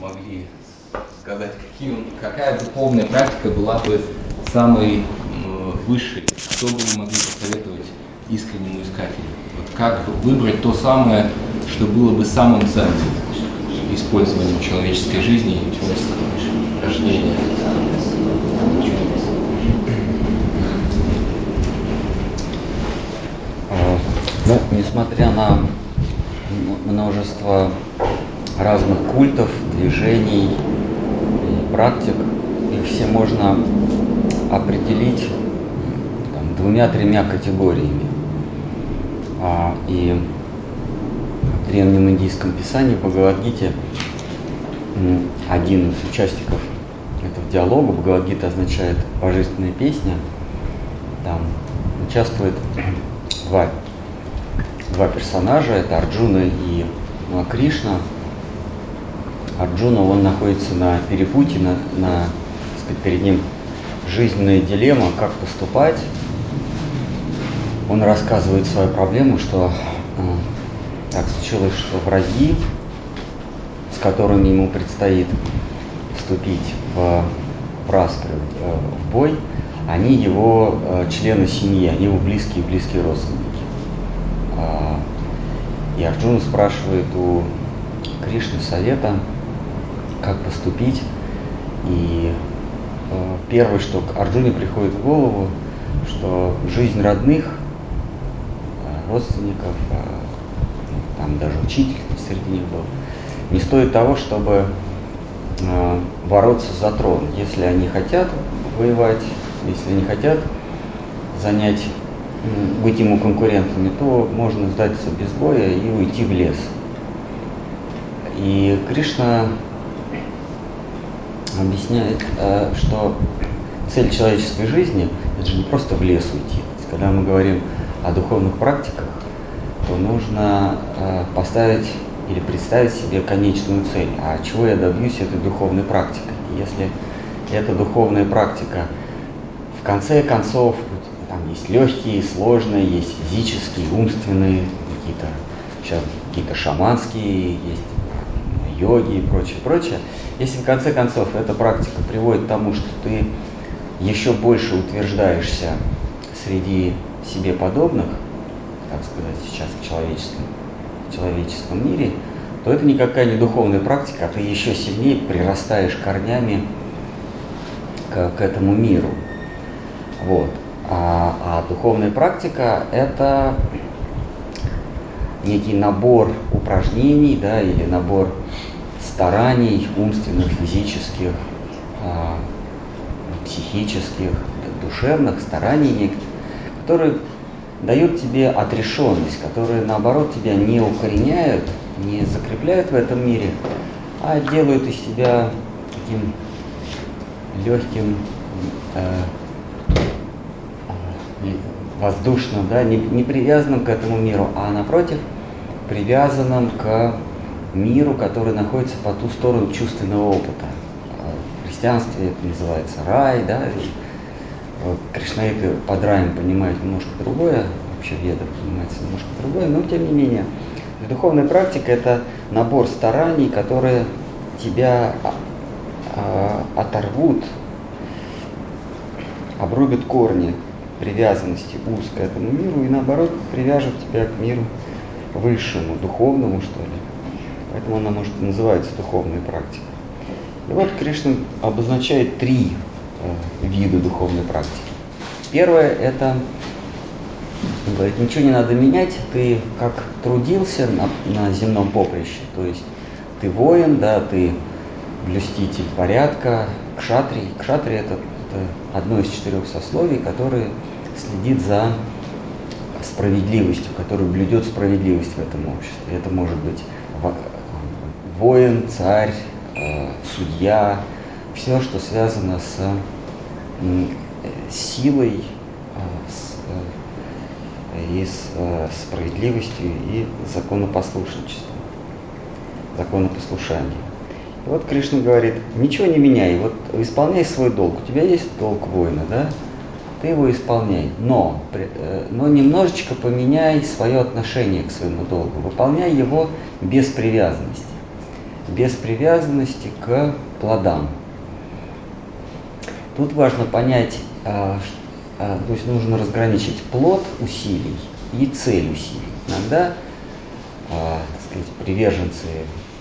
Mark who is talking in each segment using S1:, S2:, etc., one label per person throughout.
S1: могли сказать, какие, какая духовная практика была бы самой высшей, что бы вы могли посоветовать искреннему искателю? Вот как выбрать то самое, что было бы самым ценным использованием человеческой жизни и человеческого рождения?
S2: Ну, несмотря на множество разных культов, движений и практик, их все можно определить двумя-тремя категориями. А, и в древнем индийском писании Бхагавадгите один из участников этого диалога, Бхагавадгита означает божественная песня, там участвует два два персонажа, это Арджуна и ну, Арджуна, он находится на перепутье, на, на сказать, перед ним жизненная дилемма, как поступать. Он рассказывает свою проблему, что э, так случилось, что враги, с которыми ему предстоит вступить в, в распри, э, в бой, они его э, члены семьи, они его близкие-близкие родственники. А, и Арджуна спрашивает у Кришны совета, как поступить. И а, первое, что к Арджуне приходит в голову, что жизнь родных, а, родственников, там даже учитель среди них был, не стоит того, чтобы бороться за трон. Если они хотят воевать, если они хотят занять быть ему конкурентами, то можно сдаться без боя и уйти в лес. И Кришна объясняет, э, что цель человеческой жизни – это же не просто в лес уйти. Когда мы говорим о духовных практиках, то нужно э, поставить или представить себе конечную цель. А чего я добьюсь этой духовной практикой? Если эта духовная практика в конце концов там есть легкие, сложные, есть физические, умственные, какие-то сейчас какие-то шаманские, есть йоги и прочее, прочее. Если в конце концов эта практика приводит к тому, что ты еще больше утверждаешься среди себе подобных, так сказать, сейчас в человеческом, в человеческом мире, то это никакая не духовная практика, а ты еще сильнее прирастаешь корнями к, к этому миру. Вот. А, а духовная практика – это некий набор упражнений да, или набор стараний умственных, физических, а, психических, душевных стараний, которые дают тебе отрешенность, которые наоборот тебя не укореняют, не закрепляют в этом мире, а делают из тебя таким легким, э, воздушным, да, не, не привязанным к этому миру, а напротив, привязанным к миру, который находится по ту сторону чувственного опыта. В христианстве это называется рай, да, и вот, кришнаиты под раем понимают немножко другое, вообще веда понимается немножко другое, но тем не менее. Духовная практика – это набор стараний, которые тебя а, а, оторвут, обрубят корни привязанности узкой к этому миру и наоборот привяжет тебя к миру высшему, духовному, что ли. Поэтому она, может, и называется духовной практикой. И вот Кришна обозначает три э, вида духовной практики. Первое – это, говорит, ничего не надо менять, ты как трудился на, на земном поприще, то есть ты воин, да, ты блюститель порядка, кшатри. Кшатри – это это одно из четырех сословий, которое следит за справедливостью, которое блюдет справедливость в этом обществе. Это может быть воин, царь, э, судья, все, что связано с силой, э, с, э, и с справедливостью и законопослушничеством, законопослушанием. И вот Кришна говорит, ничего не меняй, вот исполняй свой долг. У тебя есть долг воина, да? Ты его исполняй, но, э, но немножечко поменяй свое отношение к своему долгу. Выполняй его без привязанности. Без привязанности к плодам. Тут важно понять, а, а, то есть нужно разграничить плод усилий и цель усилий. Иногда, а, так сказать, приверженцы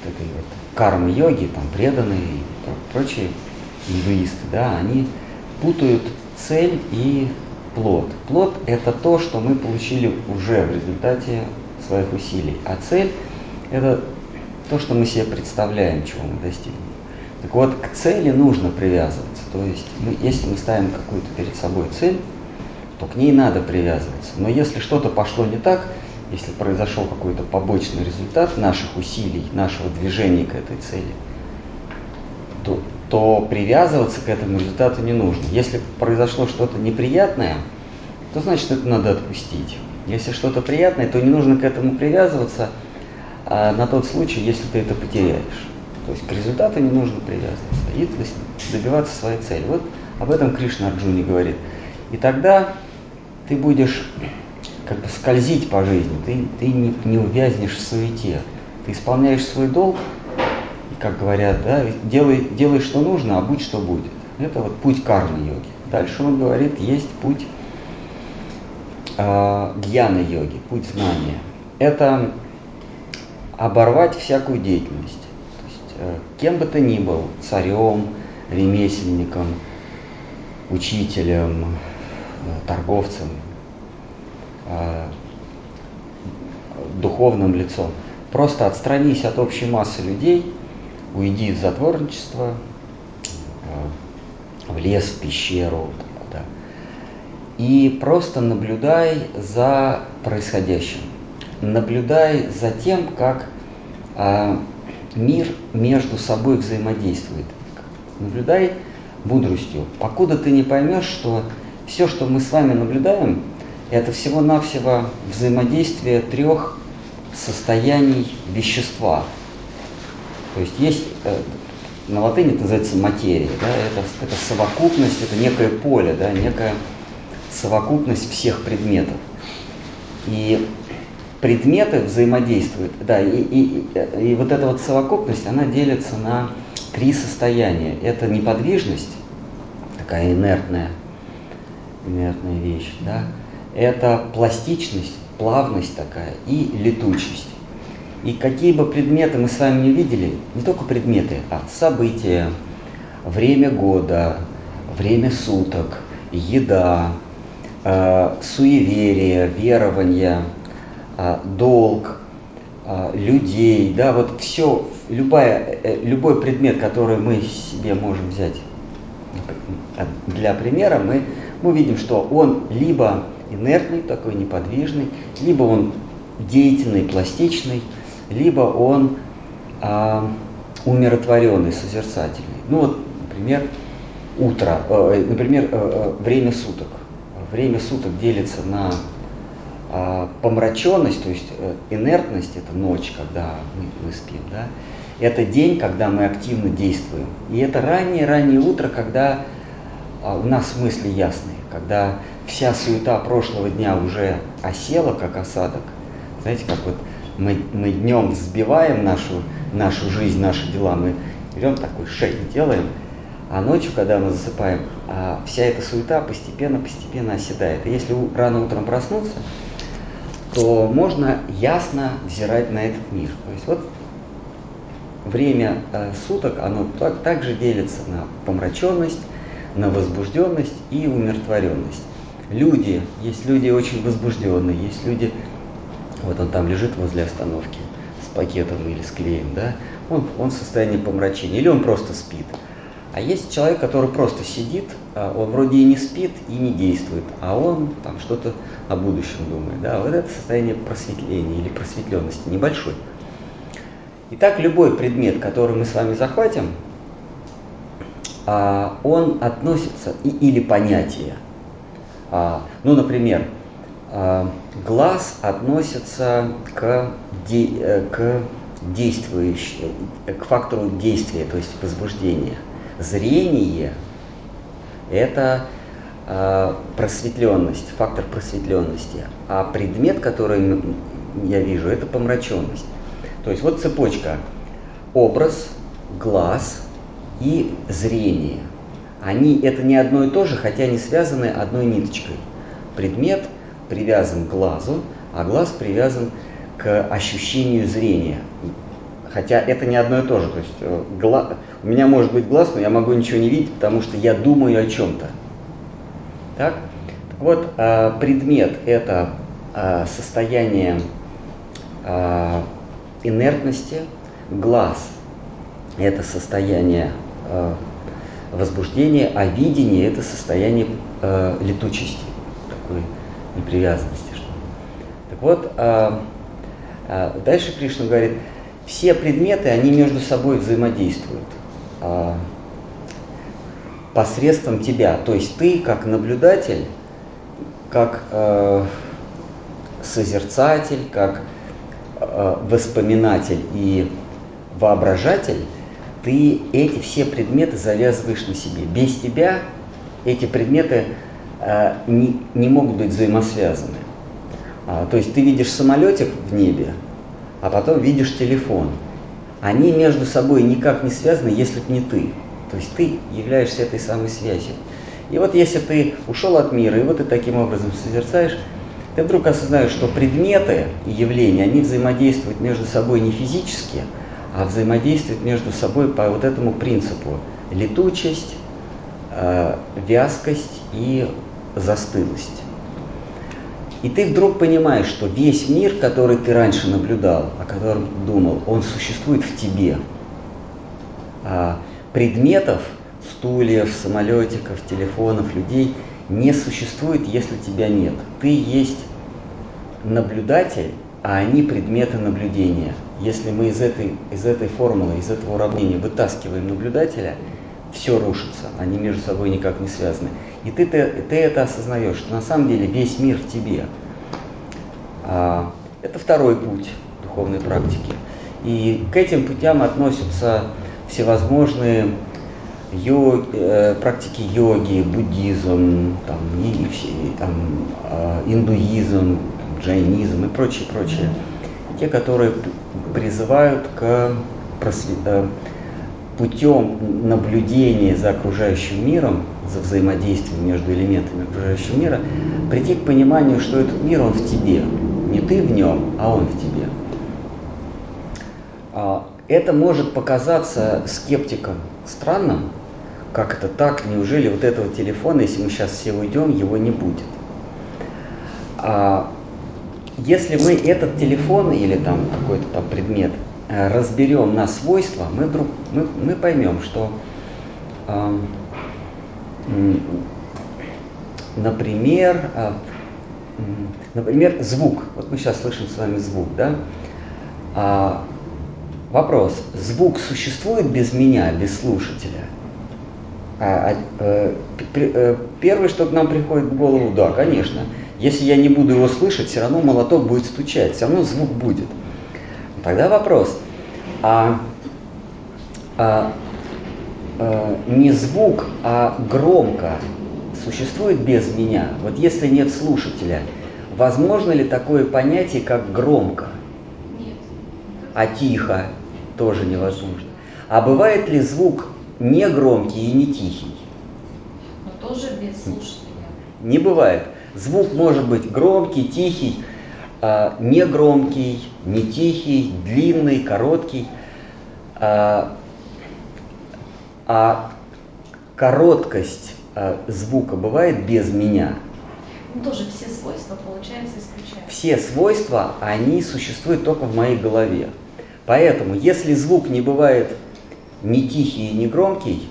S2: этой вот кармы-йоги, там преданные и прочие индуисты, да, они путают цель и плод. Плод – это то, что мы получили уже в результате своих усилий, а цель – это то, что мы себе представляем, чего мы достигнем. Так вот, к цели нужно привязываться. То есть, мы, если мы ставим какую-то перед собой цель, то к ней надо привязываться. Но если что-то пошло не так, если произошел какой-то побочный результат наших усилий, нашего движения к этой цели, то, то привязываться к этому результату не нужно. Если произошло что-то неприятное, то значит это надо отпустить. Если что-то приятное, то не нужно к этому привязываться на тот случай, если ты это потеряешь. То есть к результату не нужно привязываться и добиваться своей цели. Вот об этом Кришна Арджуне говорит. И тогда ты будешь как бы скользить по жизни, ты, ты не, не увязнешь в суете. Ты исполняешь свой долг, и, как говорят, да, делай, делай, что нужно, а будь, что будет. Это вот путь кармы йоги. Дальше он говорит, есть путь э, гьяна йоги, путь знания. Это оборвать всякую деятельность. То есть, э, кем бы ты ни был, царем, ремесленником, учителем, э, торговцем, э, духовным лицом. Просто отстранись от общей массы людей, уйди в затворничество, в лес, в пещеру, да, и просто наблюдай за происходящим. Наблюдай за тем, как а, мир между собой взаимодействует. Наблюдай мудростью, покуда ты не поймешь, что все, что мы с вами наблюдаем, это всего-навсего взаимодействие трех состояний вещества. То есть есть, э, на латыни это называется материя, да, это, это совокупность, это некое поле, да, некая совокупность всех предметов. И предметы взаимодействуют, да, и, и, и, вот эта вот совокупность, она делится на три состояния. Это неподвижность, такая инертная, инертная вещь, да, это пластичность, плавность такая и летучесть. И какие бы предметы мы с вами не видели, не только предметы, а события, время года, время суток, еда, э, суеверие, верование, долг, э, людей, да, вот все, любая, э, любой предмет, который мы себе можем взять для примера, мы, мы видим, что он либо инертный, такой неподвижный, либо он деятельный, пластичный, либо он а, умиротворенный, созерцательный. Ну вот, например, утро, э, например, э, э, время суток. Время суток делится на помраченность, то есть э, инертность, это ночь, когда мы, мы спим, да, это день, когда мы активно действуем. И это раннее-раннее утро, когда а, у нас мысли ясные, когда вся суета прошлого дня уже осела, как осадок. Знаете, как вот мы, мы днем взбиваем нашу, нашу жизнь, наши дела, мы берем такой шейк делаем, а ночью, когда мы засыпаем, а вся эта суета постепенно-постепенно оседает. И если рано утром проснуться, то можно ясно взирать на этот мир. То есть вот время э, суток, оно так, также делится на помраченность, на возбужденность и умиротворенность. Люди, есть люди очень возбужденные, есть люди, вот он там лежит возле остановки с пакетом или с клеем, да, он, он в состоянии помрачения, или он просто спит. А есть человек, который просто сидит, а он вроде и не спит, и не действует, а он там что-то о будущем думает. Да? Вот это состояние просветления или просветленности небольшой. Итак, любой предмет, который мы с вами захватим, а, он относится, или понятие. А, ну, например, глаз относится к, э, к действующему, к фактору действия, то есть возбуждения. Зрение – это просветленность, фактор просветленности, а предмет, который я вижу, это помраченность. То есть вот цепочка. образ, глаз и зрение. Они это не одно и то же, хотя они связаны одной ниточкой. Предмет привязан к глазу, а глаз привязан к ощущению зрения. Хотя это не одно и то же. То есть э, гла... у меня может быть глаз, но я могу ничего не видеть, потому что я думаю о чем-то. Так? так вот, э, предмет это э, состояние инертности, глаз это состояние возбуждения, а видение это состояние летучести, такой непривязанности. Так вот, дальше Кришна говорит, все предметы, они между собой взаимодействуют а, посредством тебя. То есть ты как наблюдатель, как э, созерцатель, как э, воспоминатель и воображатель, ты эти все предметы завязываешь на себе. Без тебя эти предметы э, не, не могут быть взаимосвязаны. А, то есть ты видишь самолетик в небе, а потом видишь телефон. Они между собой никак не связаны, если бы не ты. То есть ты являешься этой самой связью. И вот если ты ушел от мира, и вот ты таким образом созерцаешь, ты вдруг осознаешь, что предметы и явления, они взаимодействуют между собой не физически, а взаимодействуют между собой по вот этому принципу. Летучесть, э, вязкость и застылость. И ты вдруг понимаешь, что весь мир, который ты раньше наблюдал, о котором думал, он существует в тебе. А предметов, стульев, самолетиков, телефонов, людей не существует, если тебя нет. Ты есть наблюдатель, а они предметы наблюдения. Если мы из этой, из этой формулы, из этого уравнения вытаскиваем наблюдателя, все рушится, они между собой никак не связаны. И ты, ты, ты это осознаешь, что на самом деле весь мир в тебе. А, это второй путь духовной практики. И к этим путям относятся всевозможные йог, э, практики йоги, буддизм, там, и, и, там, э, индуизм, джайнизм и прочее, прочее. Те, которые призывают к просве... Путем наблюдения за окружающим миром, за взаимодействием между элементами окружающего мира, прийти к пониманию, что этот мир, он в тебе. Не ты в нем, а он в тебе. А, это может показаться скептикам странным, как это так, неужели вот этого телефона, если мы сейчас все уйдем, его не будет. А если мы этот телефон или там какой-то там предмет разберем на свойства, мы, вдруг, мы, мы поймем, что, э, например, э, например, звук. Вот мы сейчас слышим с вами звук, да? А, вопрос. Звук существует без меня, без слушателя? А, а, э, первое, что к нам приходит в голову, да, конечно. Если я не буду его слышать, все равно молоток будет стучать, все равно звук будет. Тогда вопрос, а, а, а не звук, а громко существует без меня? Вот если нет слушателя, возможно ли такое понятие, как громко?
S3: Нет.
S2: А тихо тоже невозможно. А бывает ли звук не громкий и не тихий?
S3: Но тоже без слушателя.
S2: Не бывает. Звук может быть громкий, тихий, а, не громкий, не тихий, длинный, короткий, а, а короткость а, звука бывает без меня.
S3: Ну, тоже все свойства, получается, исключаются.
S2: Все свойства, они существуют только в моей голове. Поэтому, если звук не бывает не тихий и не громкий,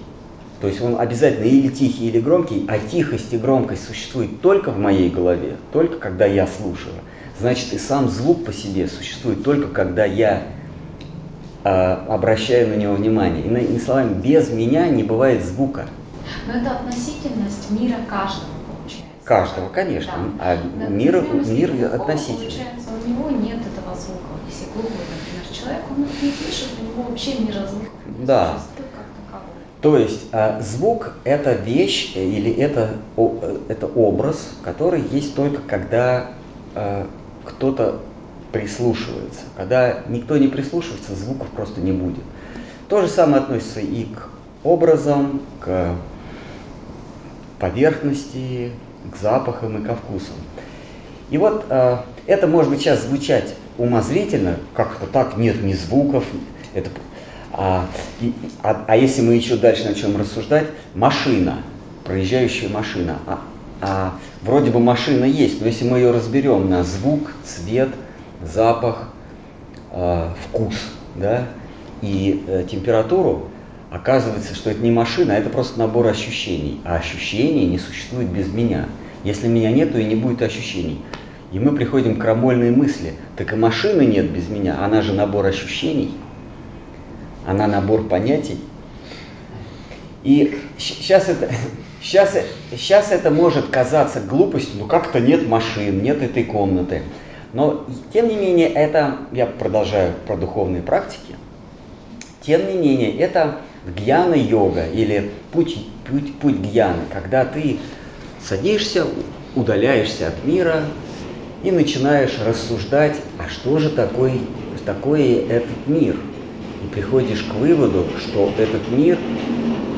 S2: то есть он обязательно или тихий, или громкий, а тихость и громкость существуют только в моей голове, только когда я слушаю значит и сам звук по себе существует только когда я э, обращаю на него внимание. Иными словами, без меня не бывает звука.
S3: Но это относительность мира каждого получается.
S2: Каждого, конечно. Да. А да, мир, мир относительный.
S3: Получается, у него нет этого звука. Если глухой, например, человек, он не слышит, у него вообще звуков
S2: нет. Да. То есть а, звук это вещь или это, о, это образ, который есть только когда а, кто-то прислушивается. Когда никто не прислушивается, звуков просто не будет. То же самое относится и к образам, к поверхности, к запахам и ко вкусам. И вот э, это может быть сейчас звучать умозрительно, как-то так, нет ни звуков, это, а, и, а, а если мы еще дальше начнем рассуждать, машина, проезжающая машина, а, а вроде бы машина есть, но если мы ее разберем на звук, цвет, запах, э, вкус, да, и э, температуру, оказывается, что это не машина, а это просто набор ощущений. А ощущений не существует без меня. Если меня нет, то и не будет ощущений. И мы приходим к крамольной мысли, так и машины нет без меня, она же набор ощущений, она набор понятий. И сейчас это, сейчас, сейчас это может казаться глупостью, ну как-то нет машин, нет этой комнаты. Но тем не менее, это, я продолжаю про духовные практики, тем не менее, это гьяна-йога или путь, путь, путь гьяны, когда ты садишься, удаляешься от мира и начинаешь рассуждать, а что же такое, такое этот мир? И приходишь к выводу, что этот мир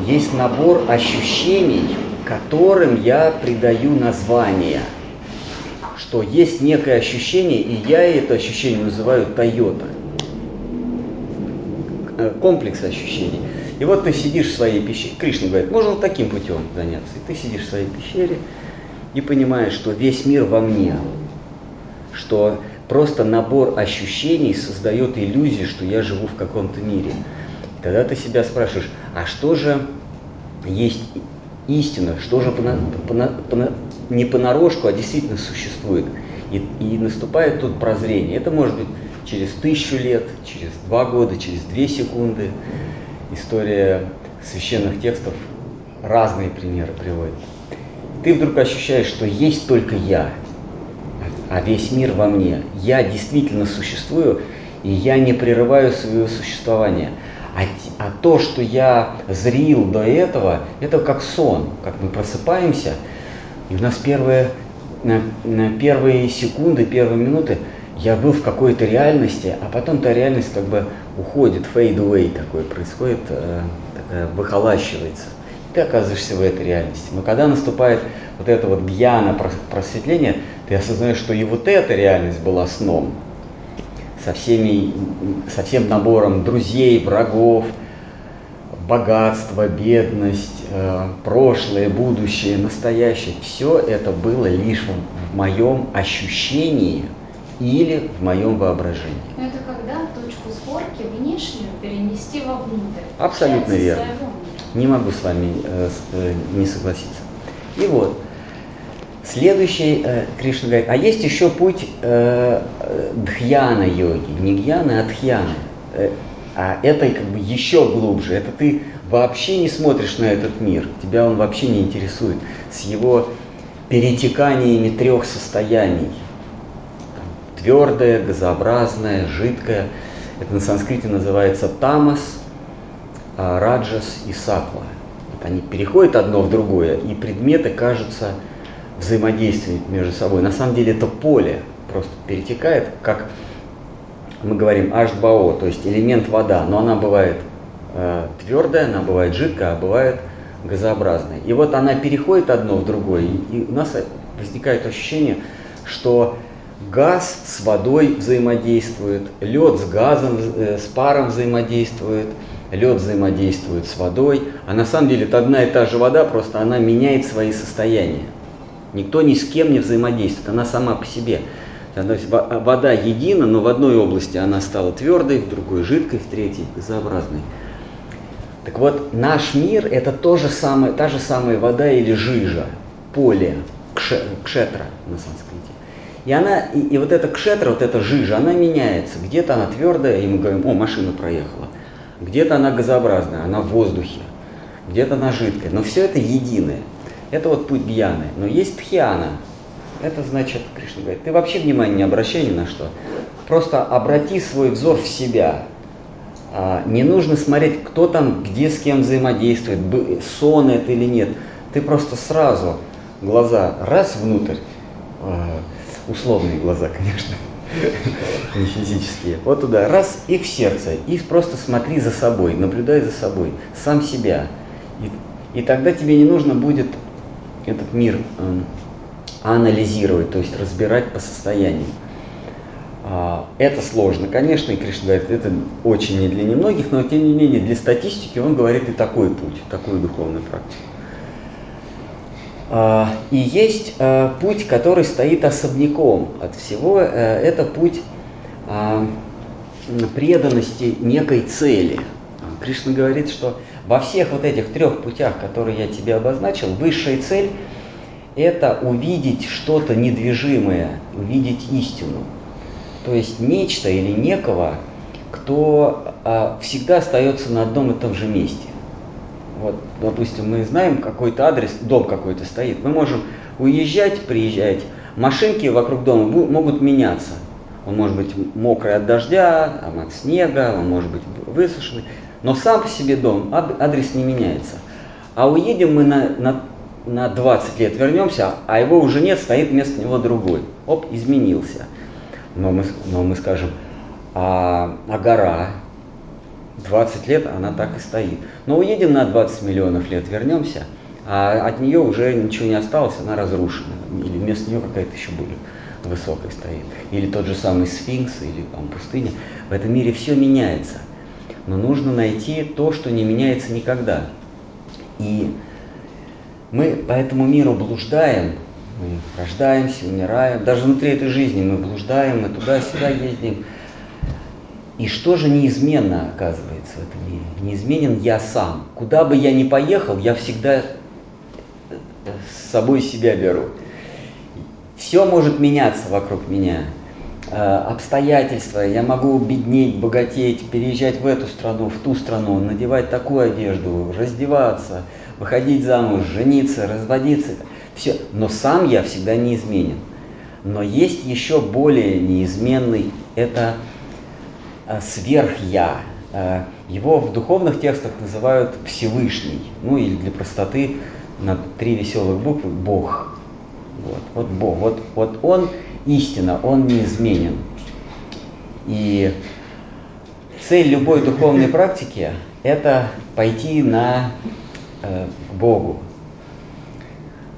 S2: есть набор ощущений, которым я придаю название. Что есть некое ощущение, и я это ощущение называю Тойота. Э, комплекс ощущений. И вот ты сидишь в своей пещере, Кришна говорит, можно таким путем заняться. И ты сидишь в своей пещере и понимаешь, что весь мир во мне, что просто набор ощущений создает иллюзию, что я живу в каком-то мире. Тогда ты себя спрашиваешь, а что же есть истина, что же по, по, по, не понарошку, а действительно существует. И, и наступает тут прозрение. Это может быть через тысячу лет, через два года, через две секунды. История священных текстов разные примеры приводит. Ты вдруг ощущаешь, что есть только я, а весь мир во мне. Я действительно существую, и я не прерываю свое существование. А, а то, что я зрил до этого, это как сон, как мы просыпаемся, и у нас первые, первые секунды, первые минуты я был в какой-то реальности, а потом та реальность как бы уходит, fade away такой происходит, э, такая выхолащивается. И ты оказываешься в этой реальности. Но когда наступает вот это вот гьяна просветление, ты осознаешь, что и вот эта реальность была сном. Со, всеми, со всем набором друзей, врагов, богатство, бедность, э, прошлое, будущее, настоящее. Все это было лишь в, моем ощущении – или в моем воображении.
S3: Но это когда точку сборки внешнюю перенести вовнутрь.
S2: Абсолютно верно. Не могу с вами э, э, не согласиться. И вот, следующий э, Кришна говорит, а есть еще путь э, э дхьяна йоги, не гьяна, а дхьяна. Э, а это как бы еще глубже. Это ты вообще не смотришь на этот мир, тебя он вообще не интересует с его перетеканиями трех состояний – твердое, газообразное, жидкое. Это на санскрите называется тамас, а, раджас и сатва. Вот они переходят одно в другое, и предметы кажутся взаимодействуют между собой. На самом деле это поле просто перетекает, как мы говорим H2O, то есть элемент вода, но она бывает э, твердая, она бывает жидкая, а бывает газообразная. И вот она переходит одно в другое, и у нас возникает ощущение, что газ с водой взаимодействует, лед с газом, э, с паром взаимодействует, лед взаимодействует с водой, а на самом деле это одна и та же вода, просто она меняет свои состояния. Никто ни с кем не взаимодействует, она сама по себе. То есть вода едина, но в одной области она стала твердой, в другой жидкой, в третьей газообразной. Так вот, наш мир это то же самое, та же самая вода или жижа, поле, кшетра на санскрите. И она, и, и вот эта кшетра, вот эта жижа, она меняется. Где-то она твердая, и мы говорим, о, машина проехала. Где-то она газообразная, она в воздухе. Где-то она жидкая. Но все это единое. Это вот путь гьяны. Но есть тхиана. Это значит, Кришна говорит, ты вообще внимания не обращай ни на что. Просто обрати свой взор в себя. А, не нужно смотреть, кто там, где с кем взаимодействует, сон это или нет. Ты просто сразу глаза раз внутрь, а, условные глаза, конечно, не физические. Вот туда, раз, и в сердце, и просто смотри за собой, наблюдай за собой, сам себя. И, и тогда тебе не нужно будет этот мир э, анализировать, то есть разбирать по состоянию. А, это сложно, конечно, и Кришна говорит, это очень не для немногих, но тем не менее для статистики он говорит и такой путь, такую духовную практику. А, и есть а, путь, который стоит особняком от всего, э, это путь преданности некой цели. Кришна говорит, что во всех вот этих трех путях, которые я тебе обозначил, высшая цель – это увидеть что-то недвижимое, увидеть истину – то есть нечто или некого, кто а, всегда остается на одном и том же месте. Вот, допустим, мы знаем какой-то адрес, дом какой-то стоит, мы можем уезжать, приезжать, машинки вокруг дома могут меняться. Он может быть мокрый от дождя, от снега, он может быть высушенный, но сам по себе дом, адрес не меняется. А уедем мы на, на, на 20 лет, вернемся, а его уже нет, стоит вместо него другой. Оп, изменился но мы, но мы скажем, а, а гора, 20 лет она так и стоит. Но уедем на 20 миллионов лет, вернемся, а от нее уже ничего не осталось, она разрушена. Или вместо нее какая-то еще более высокая стоит. Или тот же самый сфинкс, или там пустыня. В этом мире все меняется. Но нужно найти то, что не меняется никогда. И мы по этому миру блуждаем, мы рождаемся, умираем. Даже внутри этой жизни мы блуждаем, мы туда-сюда ездим. И что же неизменно оказывается в этом мире? Неизменен я сам. Куда бы я ни поехал, я всегда с собой себя беру. Все может меняться вокруг меня. Э, обстоятельства, я могу беднеть, богатеть, переезжать в эту страну, в ту страну, надевать такую одежду, раздеваться, выходить замуж, жениться, разводиться – все. Но сам я всегда неизменен. Но есть еще более неизменный, это а, сверх-я. А, его в духовных текстах называют Всевышний. Ну или для простоты на три веселых буквы Бог. Вот, вот Бог. Вот, вот Он истина, Он неизменен. И цель любой духовной практики – это пойти на э, Богу,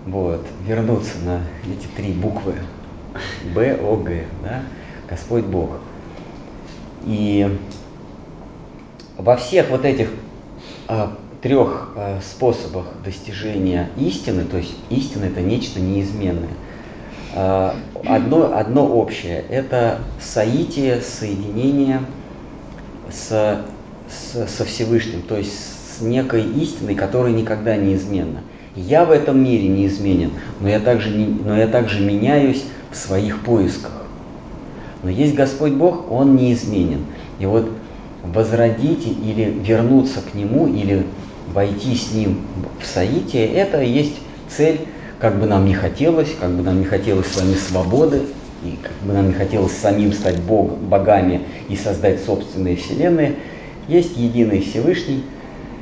S2: вот, вернуться на эти три буквы Б, О, Г, да, Господь Бог. И во всех вот этих а, трех а, способах достижения истины, то есть истина это нечто неизменное, одно, одно общее – это соитие, соединение с, с, со Всевышним, то есть с некой истиной, которая никогда неизменна. Я в этом мире неизменен, но я также, не, но я также меняюсь в своих поисках. Но есть Господь Бог, Он неизменен. И вот возродить или вернуться к Нему, или войти с Ним в соитие, это и есть цель, как бы нам не хотелось, как бы нам не хотелось с вами свободы, и как бы нам не хотелось самим стать бог, богами и создать собственные вселенные, есть единый Всевышний –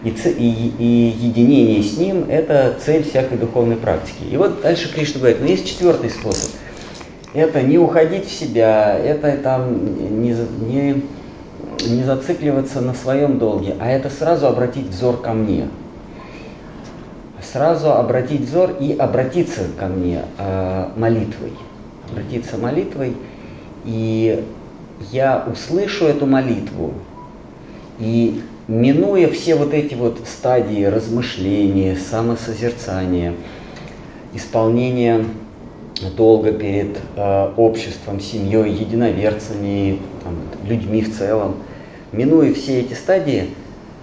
S2: и, и, и единение с ним – это цель всякой духовной практики. И вот дальше Кришна говорит, но есть четвертый способ. Это не уходить в себя, это там не, не, не зацикливаться на своем долге, а это сразу обратить взор ко мне. Сразу обратить взор и обратиться ко мне э, молитвой. Обратиться молитвой, и я услышу эту молитву, и минуя все вот эти вот стадии размышления, самосозерцания, исполнения долга перед э, обществом, семьей, единоверцами, там, людьми в целом, минуя все эти стадии,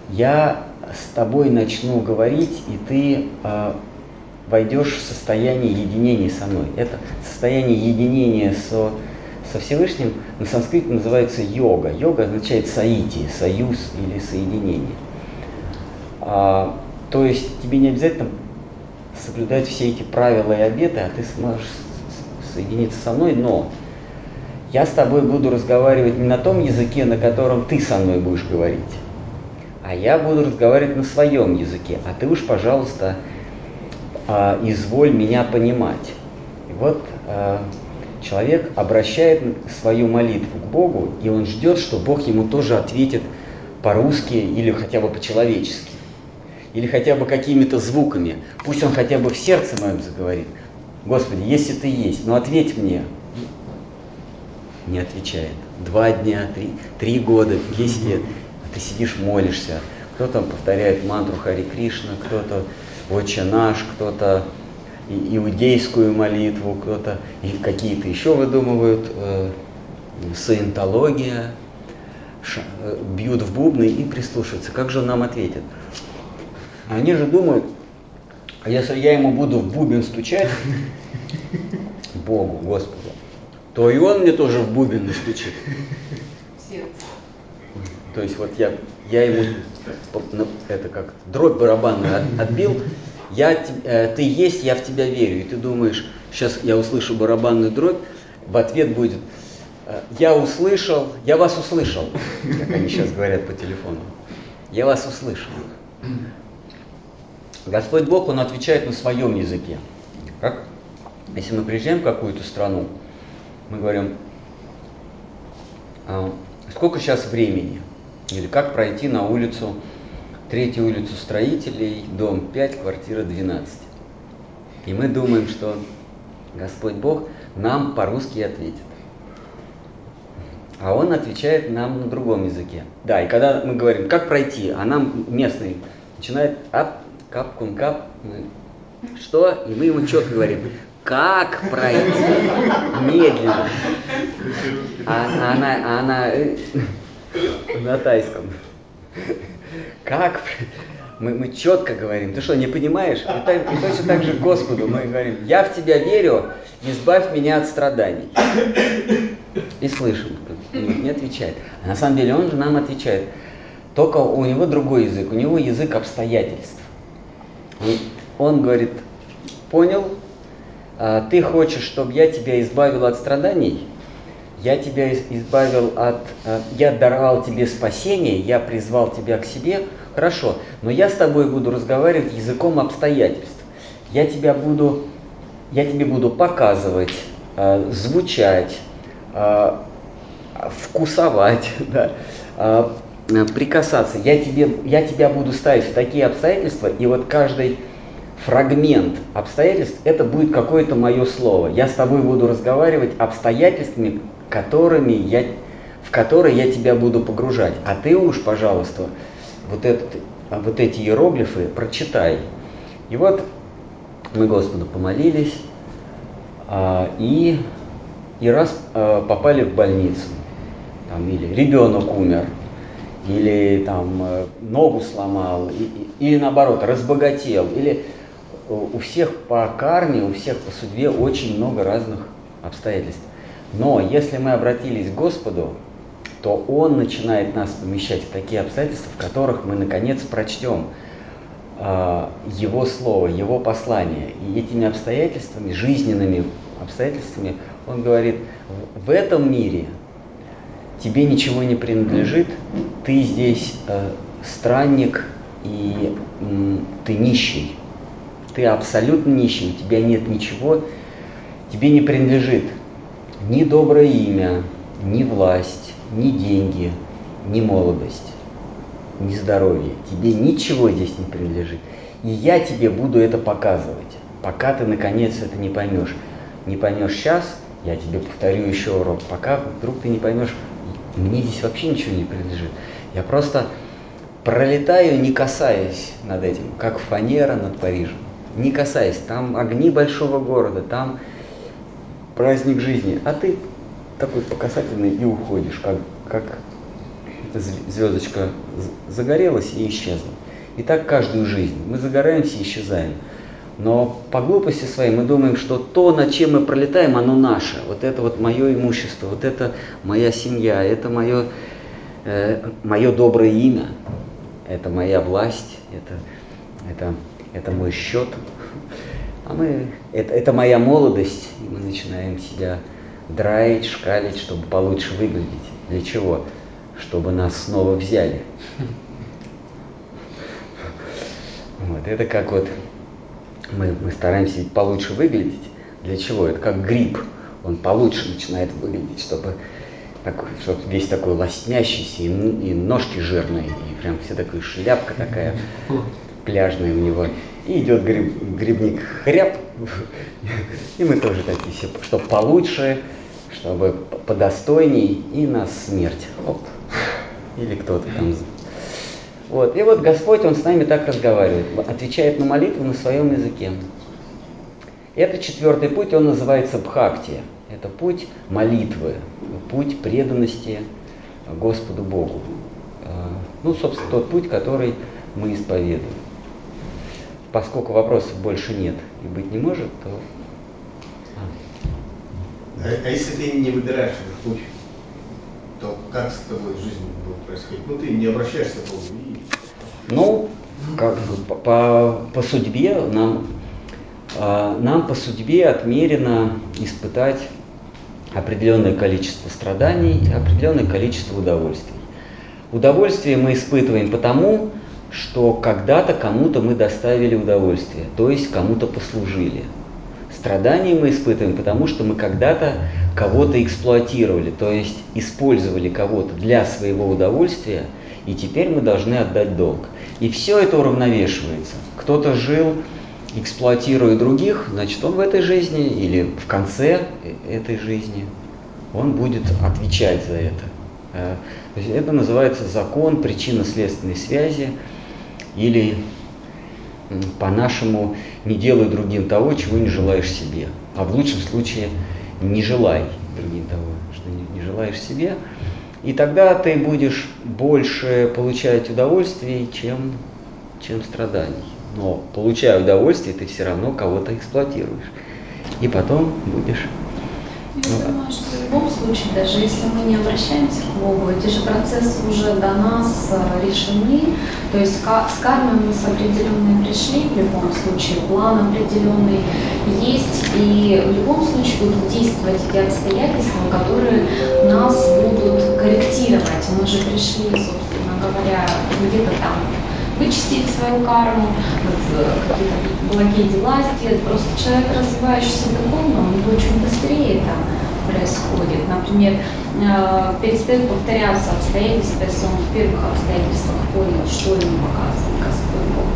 S2: я с тобой начну говорить, и ты э, войдешь в состояние единения со мной. Это состояние единения со со Всевышним на санскрите называется йога. Йога означает соитие, союз или соединение. А, то есть тебе не обязательно соблюдать все эти правила и обеты, а ты сможешь соединиться со мной, но я с тобой буду разговаривать не на том языке, на котором ты со мной будешь говорить, а я буду разговаривать на своем языке, а ты уж, пожалуйста, а, изволь меня понимать. И вот а, Человек обращает свою молитву к Богу, и он ждет, что Бог ему тоже ответит по-русски или хотя бы по-человечески. Или хотя бы какими-то звуками. Пусть он хотя бы в сердце моем заговорит. Господи, если ты есть, ну ответь мне. Не отвечает. Два дня, три, три года, десять лет. Ты сидишь, молишься. Кто-то повторяет мантру Хари Кришна, кто-то Отче наш, кто-то иудейскую молитву, кто-то какие-то еще выдумывают, э, саентология, ша, э, бьют в бубны и прислушиваются. Как же он нам ответит? Они же думают, а если я ему буду в бубен стучать, Богу, Господу, то и он мне тоже в бубен настучит. То есть вот я, я ему ну, это как дробь барабанную отбил, я, э, ты есть, я в тебя верю. И ты думаешь, сейчас я услышу барабанную дробь, в ответ будет, «Э, я услышал, я вас услышал, как они сейчас говорят по телефону. Я вас услышал. Господь Бог, Он отвечает на своем языке. Как? Если мы приезжаем в какую-то страну, мы говорим, «А, сколько сейчас времени? Или как пройти на улицу третью улицу строителей, дом 5, квартира 12. И мы думаем, что Господь Бог нам по-русски ответит. А он отвечает нам на другом языке. Да, и когда мы говорим, как пройти, а нам местный начинает ап, кап, кун, кап, что? И мы ему четко говорим, как пройти медленно. А, она, а она э, на тайском. Как? Мы, мы четко говорим, ты что, не понимаешь? И, так, и точно так же Господу мы говорим, я в тебя верю, избавь меня от страданий. И слышим, не отвечает. А на самом деле он же нам отвечает. Только у него другой язык, у него язык обстоятельств. Он говорит, понял, а, ты хочешь, чтобы я тебя избавил от страданий? Я тебя избавил от, э, я даровал тебе спасение, я призвал тебя к себе, хорошо, но я с тобой буду разговаривать языком обстоятельств. Я тебя буду, я тебе буду показывать, э, звучать, э, вкусовать, да, прикасаться. Я, тебе, я тебя буду ставить в такие обстоятельства, и вот каждый фрагмент обстоятельств, это будет какое-то мое слово. Я с тобой буду разговаривать обстоятельствами, которыми я, в которые я тебя буду погружать. А ты уж, пожалуйста, вот, этот, вот эти иероглифы прочитай. И вот мы Господу помолились, а, и, и раз а, попали в больницу, там, или ребенок умер, или там э, ногу сломал, или наоборот, разбогател, или у всех по карме, у всех по судьбе очень много разных обстоятельств. Но если мы обратились к Господу, то Он начинает нас помещать в такие обстоятельства, в которых мы наконец прочтем э, Его Слово, Его послание. И этими обстоятельствами, жизненными обстоятельствами, Он говорит, в этом мире тебе ничего не принадлежит, ты здесь э, странник и э, ты нищий. Ты абсолютно нищий, у тебя нет ничего, тебе не принадлежит ни доброе имя, ни власть, ни деньги, ни молодость, ни здоровье. Тебе ничего здесь не принадлежит. И я тебе буду это показывать, пока ты наконец это не поймешь. Не поймешь сейчас, я тебе повторю еще урок, пока вдруг ты не поймешь, мне здесь вообще ничего не принадлежит. Я просто пролетаю, не касаясь над этим, как фанера над Парижем. Не касаясь, там огни большого города, там праздник жизни, а ты такой покасательный и уходишь, как, как звездочка загорелась и исчезла. И так каждую жизнь. Мы загораемся и исчезаем. Но по глупости своей мы думаем, что то, над чем мы пролетаем, оно наше. Вот это вот мое имущество, вот это моя семья, это мое, э, мое доброе имя, это моя власть, это, это, это мой счет, а мы, это, это моя молодость, и мы начинаем себя драить, шкалить, чтобы получше выглядеть. Для чего? Чтобы нас снова взяли. Вот, это как вот мы, мы стараемся получше выглядеть. Для чего? Это как гриб. он получше начинает выглядеть, чтобы, так, чтобы весь такой лоснящийся, и, и ножки жирные, и прям все такая шляпка такая пляжная у него. И идет гриб, грибник хряб, и мы тоже такие все, чтобы получше, чтобы подостойней, и на смерть. Оп. Или кто-то там. Вот. И вот Господь, Он с нами так разговаривает, отвечает на молитву на своем языке. Это четвертый путь, он называется Бхакти. Это путь молитвы, путь преданности Господу Богу. А, ну, собственно, тот путь, который мы исповедуем. Поскольку вопросов больше нет и быть не может, то...
S4: А, а если ты не выбираешь этот путь, то как с тобой жизнь будет происходить? Ну, ты не обращаешься к Богу. И...
S2: Ну, как бы по, по, судьбе нам а, нам по судьбе отмерено испытать определенное количество страданий и определенное количество удовольствий. Удовольствие мы испытываем потому, что когда-то кому-то мы доставили удовольствие, то есть кому-то послужили. Страдания мы испытываем потому, что мы когда-то кого-то эксплуатировали, то есть использовали кого-то для своего удовольствия, и теперь мы должны отдать долг. И все это уравновешивается. Кто-то жил эксплуатируя других, значит, он в этой жизни или в конце этой жизни, он будет отвечать за это. Э, это называется закон причинно-следственной связи или по-нашему не делай другим того, чего не желаешь себе. А в лучшем случае не желай другим того, что не, не желаешь себе. И тогда ты будешь больше получать удовольствий, чем, чем страданий но получая удовольствие, ты все равно кого-то эксплуатируешь. И потом будешь
S3: я думаю, что в любом случае, даже если мы не обращаемся к Богу, эти же процессы уже до нас э, решены. То есть с кармой мы с определенной пришли, в любом случае, план определенный есть. И в любом случае будут действовать эти обстоятельства, которые нас будут корректировать. Мы же пришли, собственно говоря, где-то там вычистили свою карму, вот, э, какие-то благие дела сделать. Просто человек, развивающийся духовно, у него очень быстрее это происходит. Например, э, перестает повторяться обстоятельства, если он в первых обстоятельствах понял, что ему показывает Господь Бог.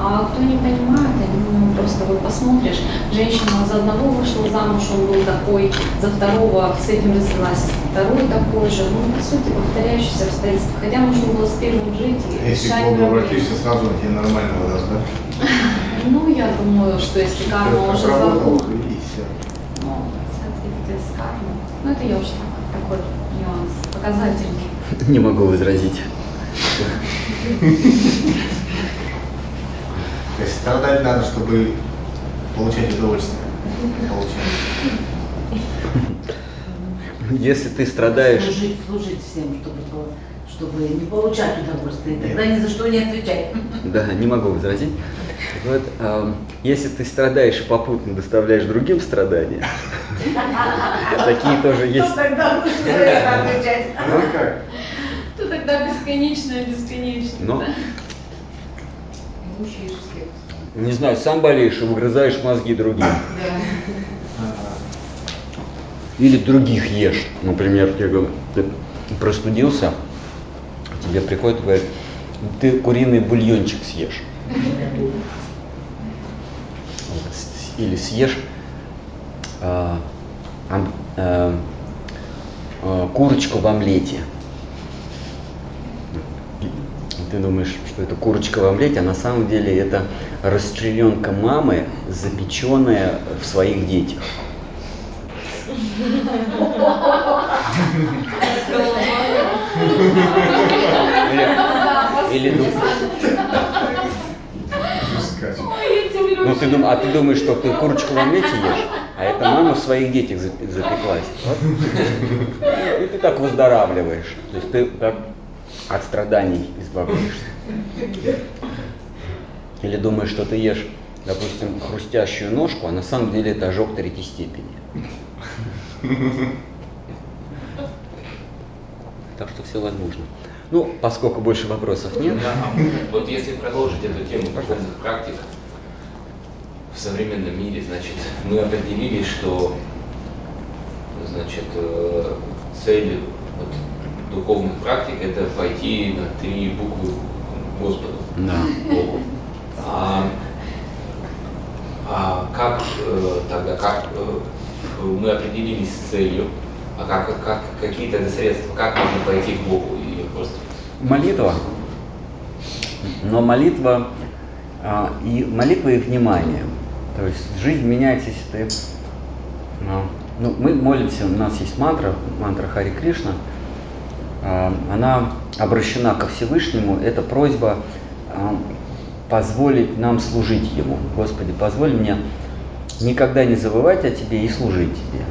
S3: А кто не понимает, они, ну, просто вот посмотришь, женщина за одного вышла замуж, он был такой, за второго с этим развелась, второй такой же. Ну, по сути, повторяющиеся обстоятельства. Хотя можно было с первым жить и
S4: Если
S3: решать
S4: Богу
S3: проблемы.
S4: обратишься, сразу он тебе нормального даст, да?
S3: Ну, я думаю, что если карма уже забыла, ну, соответствии с кармой. Ну, это я уж так, такой нюанс показательный.
S2: не могу возразить.
S4: То есть страдать надо, чтобы получать удовольствие. Получать.
S2: Если ты страдаешь,
S5: Служить, служить всем, чтобы, было- чтобы не получать удовольствие. Тогда ни за что не отвечать.
S2: да, не могу возразить. Вот, эм, если ты страдаешь и попутно доставляешь другим страдания, такие тоже есть.
S5: То тогда лучше за это отвечать.
S4: Ну как?
S3: То тогда бесконечное, бесконечное. Да?
S5: Всех.
S2: не знаю, сам болеешь и выгрызаешь мозги другим. Или других ешь. Например, тебе говорят, ты простудился, тебе приходит и говорит, ты куриный бульончик съешь. Или съешь ам- а, а, курочку в омлете. Ты думаешь, что это курочка в омлете, а на самом деле это расчлененка мамы, запеченная в своих детях. Или, ну, ты дум- а ты думаешь, что ты курочку в омлете ешь, а это мама в своих детях запе- запеклась. И ты так выздоравливаешь. То есть ты так от страданий избавляешься. Или думаешь, что ты ешь, допустим, хрустящую ножку, а на самом деле это ожог третьей степени. Так что все возможно. Ну, поскольку больше вопросов нет,
S1: Да, а вот если продолжить эту тему духовных практик в современном мире, значит, мы определили, что значит, э, цель вот, духовных практик это пойти на три буквы Господу,
S2: Да.
S1: Богу. А, а как э, тогда, как э, мы определились с целью, а как, как, какие тогда средства, как можно пойти к Богу или просто
S2: Молитва. Но молитва а, и молитва и внимание. То есть жизнь меняется, если ты. а, ну, мы молимся, у нас есть мантра, мантра Хари Кришна. А, она обращена ко Всевышнему. Это просьба позволить нам служить Ему. Господи, позволь мне никогда не забывать о Тебе и служить Тебе.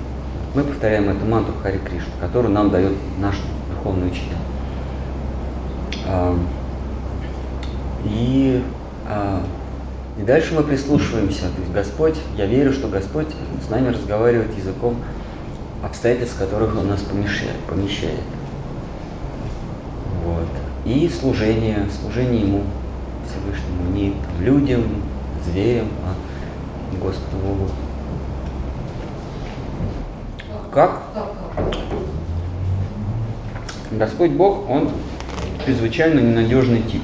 S2: Мы повторяем эту мантру Хари Кришна, которую нам дает наш духовный учитель. А, И, а, и дальше мы прислушиваемся. То есть Господь, я верю, что Господь с нами разговаривает языком обстоятельств, которых Он нас помещает. помещает. Вот. И служение, служение Ему, Всевышнему, не там, людям, зверям, а Господу Богу. Как? Господь Бог, Он чрезвычайно ненадежный тип.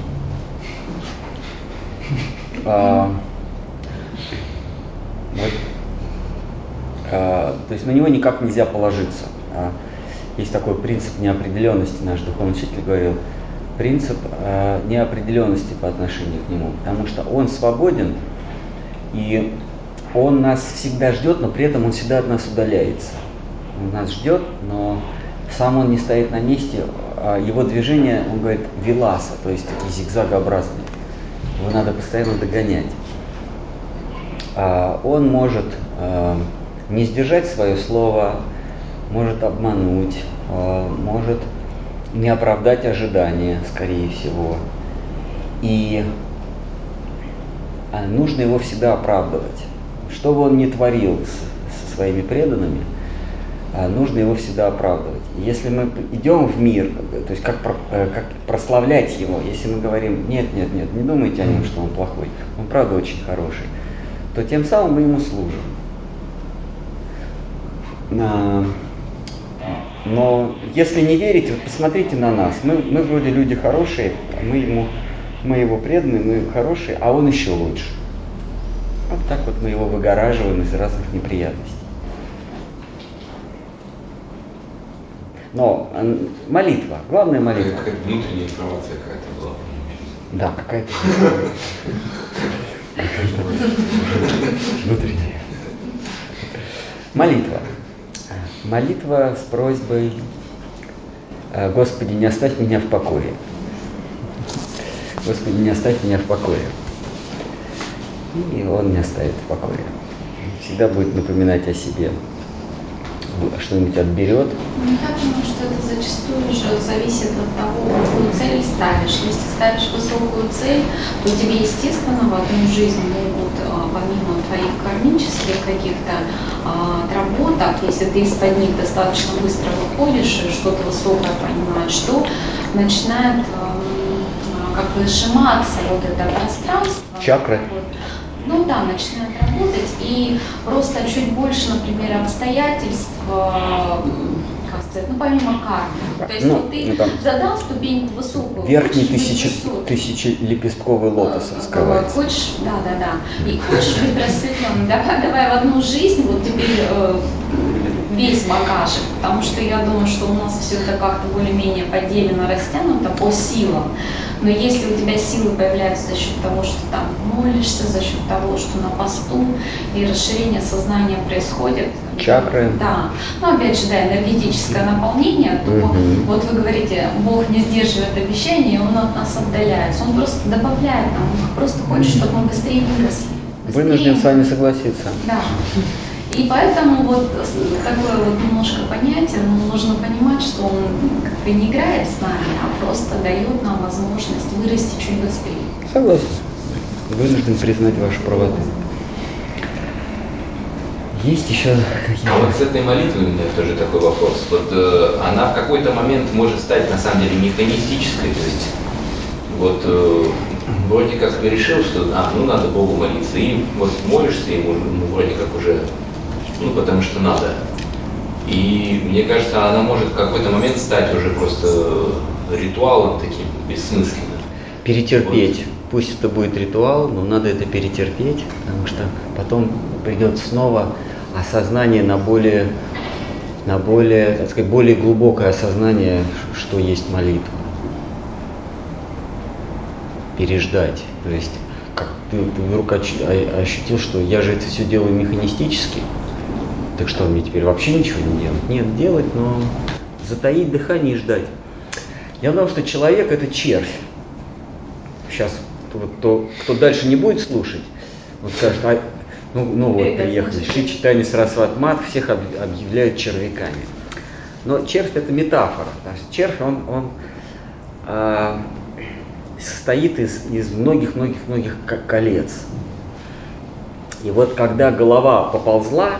S2: А, вот, а, то есть на него никак нельзя положиться. А, есть такой принцип неопределенности, наш духовный учитель говорил, принцип а, неопределенности по отношению к нему, потому что он свободен, и он нас всегда ждет, но при этом он всегда от нас удаляется. Он нас ждет, но сам он не стоит на месте, а его движение, он говорит, виласа, то есть такие зигзагообразные. Его надо постоянно догонять. А, Он может а, не сдержать свое слово, может обмануть, а, может не оправдать ожидания, скорее всего. И а, нужно его всегда оправдывать. Что бы он ни творил со своими преданными, а, нужно его всегда оправдывать. Если мы идем в мир, то есть как, э, как прославлять его, если мы говорим, нет, нет, нет, не думайте о нем, что он плохой, он правда очень хороший, то тем самым мы ему служим. Но если не верите, вот посмотрите на нас. Мы, мы вроде люди хорошие, мы ему, мы его преданные, мы хорошие, а он еще лучше. Вот так вот мы его выгораживаем из разных неприятностей. Но молитва, главная молитва.
S1: Как внутренняя информация какая-то была.
S2: Да, какая-то внутренняя. Молитва. Молитва с просьбой э, Господи, не оставь меня в покое. Господи, не оставь меня в покое. И Он не оставит в покое. Всегда будет напоминать о себе. Что-нибудь отберет,
S3: Ну, Я думаю, что это зачастую уже зависит от того, какую цель ставишь. Если ставишь высокую цель, то тебе, естественно, в одну жизнь могут, помимо твоих кармических каких-то а, отработок, если ты из-под них достаточно быстро выходишь и что-то высокое понимаешь, то начинает а, как бы сжиматься вот это пространство.
S2: Чакры.
S3: Вот. Ну да, начинает работать, и просто чуть больше, например, обстоятельств, сказать, ну помимо кармы. То есть
S2: Ну,
S3: ты
S2: ну, там
S3: задал ступеньку высокую,
S2: верхний
S3: быть
S2: тысячи,
S3: высоким.
S2: тысячелепестковый лотос
S3: Э,
S2: раскрывается.
S3: Хочешь, да, да, да. И хочешь быть просветленным, давай, давай в одну жизнь, вот теперь э, весь багажик, потому что я думаю, что у нас все это как-то более-менее поделено, растянуто по силам. Но если у тебя силы появляются за счет того, что там молишься, за счет того, что на посту и расширение сознания происходит.
S2: Чакры.
S3: Да. Но опять же, да, энергетическое наполнение, то
S2: Мгм.
S3: вот вы говорите, Бог не сдерживает обещания, и Он от нас отдаляется. Он просто добавляет нам, Он просто хочет, чтобы мы быстрее выросли. Быстрее
S2: Вынужден с вами согласиться.
S3: Да. И поэтому вот такое вот немножко понятие, ну, нужно понимать, что он как бы не играет с нами, а просто дает нам возможность вырасти чуть быстрее.
S2: Согласен. Вынужден признать вашу правоту. Есть еще
S1: А вот
S2: какие-то...
S1: с этой молитвой у меня тоже такой вопрос. Вот э, она в какой-то момент может стать на самом деле механистической, то есть вот э, вроде как решил, что а, ну надо Богу молиться, и вот молишься ему ну, вроде как уже, ну потому что надо. И мне кажется, она может в какой-то момент стать уже просто ритуалом таким бессмысленным.
S2: Перетерпеть. Вот. Пусть это будет ритуал, но надо это перетерпеть, потому что потом придет снова осознание на более, на более, так сказать, более глубокое осознание, что есть молитва. Переждать. То есть как ты, ты вдруг ощутил, что я же это все делаю механистически, так что мне теперь вообще ничего не делать? Нет, делать, но затаить дыхание и ждать. Я думаю, что человек это червь. Сейчас вот, то, кто дальше не будет слушать, вот скажет, а, ну, ну вот приехали, Шри Читани Сарасват Мат, всех объявляют червяками. Но червь это метафора. Червь, он, он а, состоит из, из многих-многих-многих колец. И вот когда голова поползла,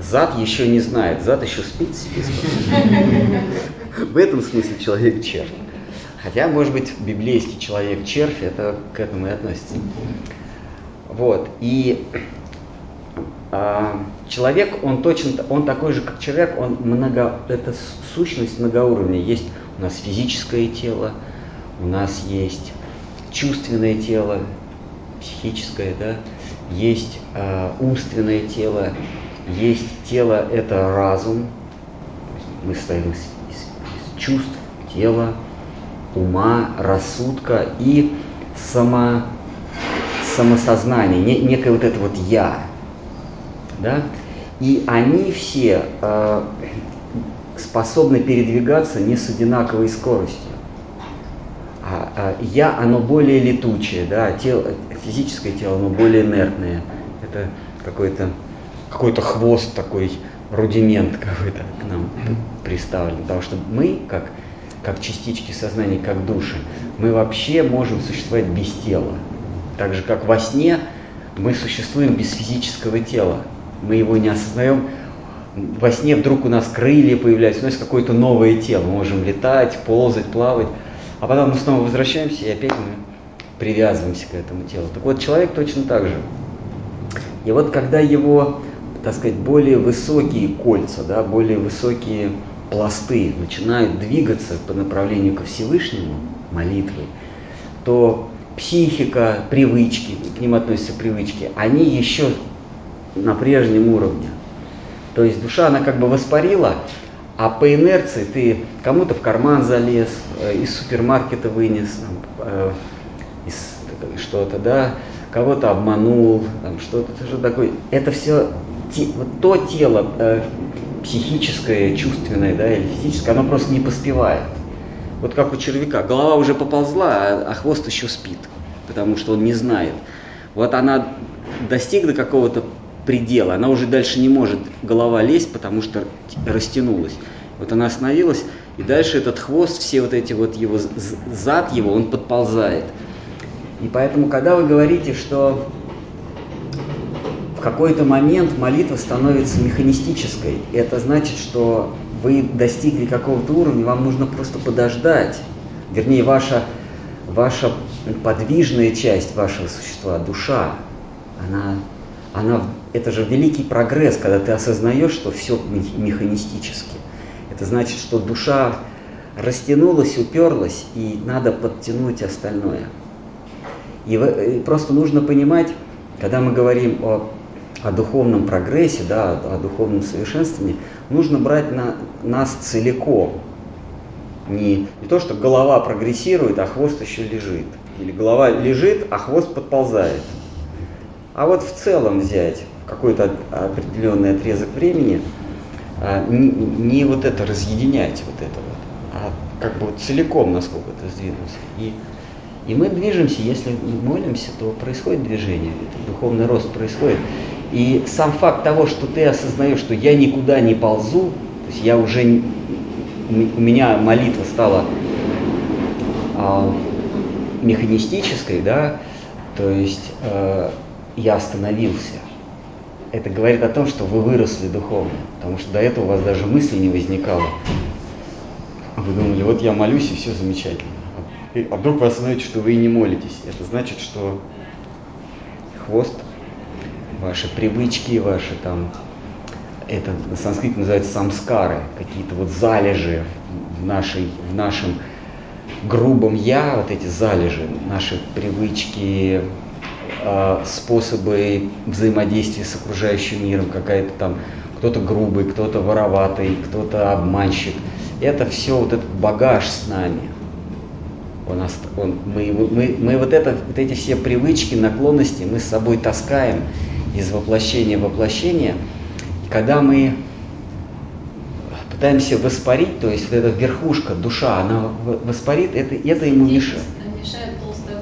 S2: зад еще не знает, зад еще спит себе. В этом смысле человек червь. Хотя, может быть, библейский человек червь, это к этому и относится. Вот. И а, человек, он точно, он такой же, как человек, он много, это сущность многоуровневая. Есть у нас физическое тело, у нас есть чувственное тело, психическое, да, есть э, умственное тело, есть тело это разум, мы состоим из, из, из чувств, тела, ума, рассудка и само, самосознание, не, некое вот это вот я, да, и они все э, способны передвигаться не с одинаковой скоростью. А, а я, оно более летучее, да, тело, физическое тело, оно более инертное. Это какой-то какой хвост такой, рудимент какой-то к нам приставлен. Потому что мы, как, как частички сознания, как души, мы вообще можем существовать без тела. Так же, как во сне мы существуем без физического тела. Мы его не осознаем. Во сне вдруг у нас крылья появляются, у нас какое-то новое тело. Мы можем летать, ползать, плавать. А потом мы снова возвращаемся, и опять мы привязываемся к этому телу. Так вот, человек точно так же. И вот когда его, так сказать, более высокие кольца, да, более высокие пласты начинают двигаться по направлению ко Всевышнему, молитвой, то психика, привычки, к ним относятся привычки, они еще на прежнем уровне. То есть душа, она как бы воспарила, а по инерции ты кому-то в карман залез, э, из супермаркета вынес э, из, что-то, да, кого-то обманул, там, что-то, что такое. Это все те, вот то тело э, психическое, чувственное, да, или физическое, оно просто не поспевает. Вот как у червяка. Голова уже поползла, а, а хвост еще спит, потому что он не знает. Вот она достигла какого-то предела, она уже дальше не может голова лезть, потому что растянулась. Вот она остановилась, и дальше этот хвост, все вот эти вот его, зад его, он подползает. И поэтому, когда вы говорите, что какой-то момент молитва становится механистической, это значит, что вы достигли какого-то уровня, вам нужно просто подождать. Вернее, ваша, ваша подвижная часть вашего существа, душа, она она, это же великий прогресс, когда ты осознаешь, что все механистически. Это значит, что душа растянулась, уперлась, и надо подтянуть остальное. И, и просто нужно понимать, когда мы говорим о, о духовном прогрессе, да, о, духовном совершенствовании, нужно брать на нас целиком. Не, не то, что голова прогрессирует, а хвост еще лежит. Или голова лежит, а хвост подползает. А вот в целом взять какой-то определенный отрезок времени, а, не, не вот это разъединять вот это вот, а как бы вот целиком насколько это сдвинулся. И, и мы движемся, если молимся, то происходит движение, духовный рост происходит. И сам факт того, что ты осознаешь, что я никуда не ползу, то есть я уже, у меня молитва стала а, механистической, да, то есть э, я остановился. Это говорит о том, что вы выросли духовно, потому что до этого у вас даже мысли не возникало. Вы думали, вот я молюсь, и все замечательно. А вдруг вы остановитесь, что вы и не молитесь. Это значит, что хвост, ваши привычки, ваши там это на санскрите называется самскары, какие-то вот залежи в, нашей, в нашем грубом я, вот эти залежи, наши привычки, э, способы взаимодействия с окружающим миром, какая-то там кто-то грубый, кто-то вороватый, кто-то обманщик. Это все вот этот багаж с нами. Он, он, мы, мы, мы вот, это, вот эти все привычки, наклонности мы с собой таскаем из воплощения в воплощение. И когда мы пытаемся воспарить, то есть вот эта верхушка, душа, она воспарит, это, это ему мешает.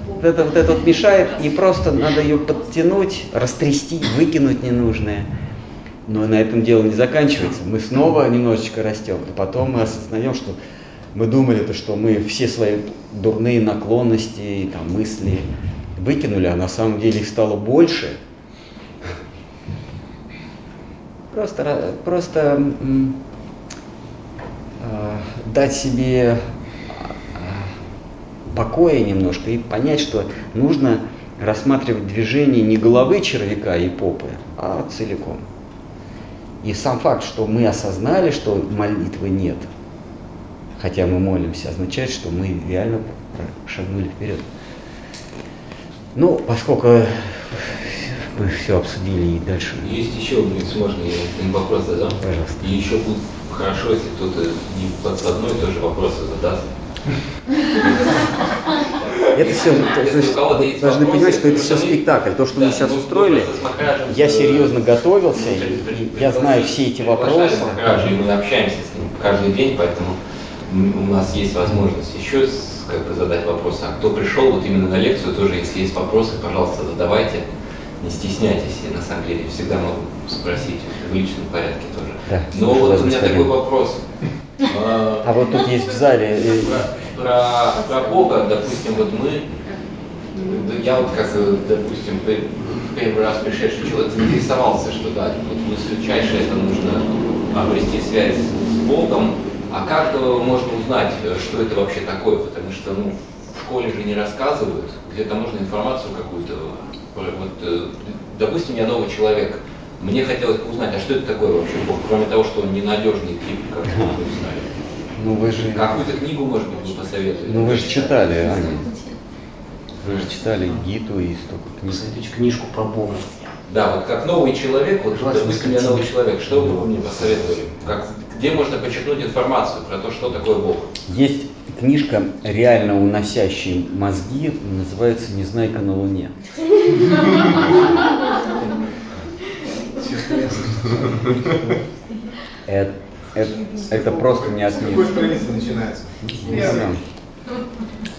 S2: Вот это, вот это вот мешает, и просто надо ее подтянуть, растрясти, выкинуть ненужное. Но на этом дело не заканчивается. Мы снова немножечко растем, и потом мы осознаем, что мы думали, то, что мы все свои дурные наклонности, там, мысли выкинули, а на самом деле их стало больше. Просто, просто э, дать себе покоя немножко и понять, что нужно рассматривать движение не головы червяка и попы, а целиком. И сам факт, что мы осознали, что молитвы нет, хотя мы молимся, означает, что мы реально шагнули вперед. Ну, поскольку мы все обсудили и дальше.
S1: Есть еще, если можно, я вопрос задам.
S2: Пожалуйста.
S1: И еще будет хорошо, если кто-то не подсадной тоже вопросы задаст.
S2: Это все, значит, должны понимать, что это все спектакль. То, что мы сейчас устроили, я серьезно готовился, я знаю все эти вопросы.
S1: Мы общаемся с ним каждый день, поэтому у нас есть возможность еще как бы задать вопросы. А кто пришел вот именно на лекцию, тоже, если есть вопросы, пожалуйста, задавайте. Не стесняйтесь, я на самом деле всегда могу спросить в личном порядке тоже.
S2: Да,
S1: Но вот у меня такой вопрос.
S2: А вот тут есть в зале.
S1: Про, про, Бога, допустим, вот мы, я вот как, допустим, первый раз пришедший человек заинтересовался, что да, вот высочайшее это нужно обрести связь с Богом, а как можно узнать, что это вообще такое, потому что ну, в школе же не рассказывают, где-то можно информацию какую-то, вот, э, допустим, я новый человек, мне хотелось бы узнать, а что это такое вообще Бог, кроме того, что он ненадежный тип, как вы знали.
S2: Ну вы же...
S1: Какую-то книгу, может быть, вы посоветуете?
S2: Ну вы же читали, Аня. Вы же читали Гиту и столько книг.
S6: Посоветуйте книжку про Бога.
S1: Да, вот как новый человек, вот допустим, я новый человек, что бы вы мне посоветовали? Как, где можно подчеркнуть информацию про то, что такое Бог?
S2: Есть книжка, реально уносящая мозги, называется «Незнайка на Луне». Это, это, это просто не от
S4: какой страницы начинается?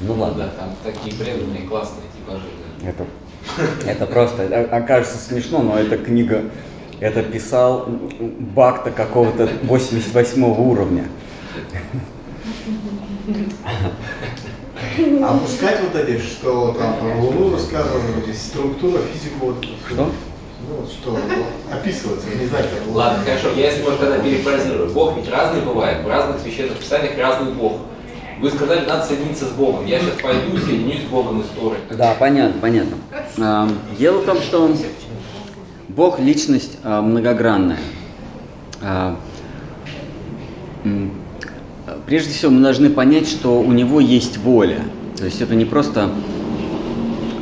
S2: Ну, ладно.
S1: Да, там такие преданные, классные типажи.
S2: Это, это просто окажется смешно, но эта книга, это писал Бакта какого-то 88 уровня.
S4: А пускать вот эти, что там про Луну рассказывали, структура, физику, вот,
S2: Что?
S4: Ну вот что, описывается, не знаю, как
S1: Ладно, хорошо, я если может тогда перефразирую. Бог ведь разный бывает, в разных священных писаниях разный Бог. Вы сказали, надо соединиться с Богом. Я сейчас пойду и соединюсь с Богом истории.
S2: Да, понятно, понятно. А, дело в том, что Бог личность а, многогранная. А, прежде всего мы должны понять, что у него есть воля. То есть это не просто,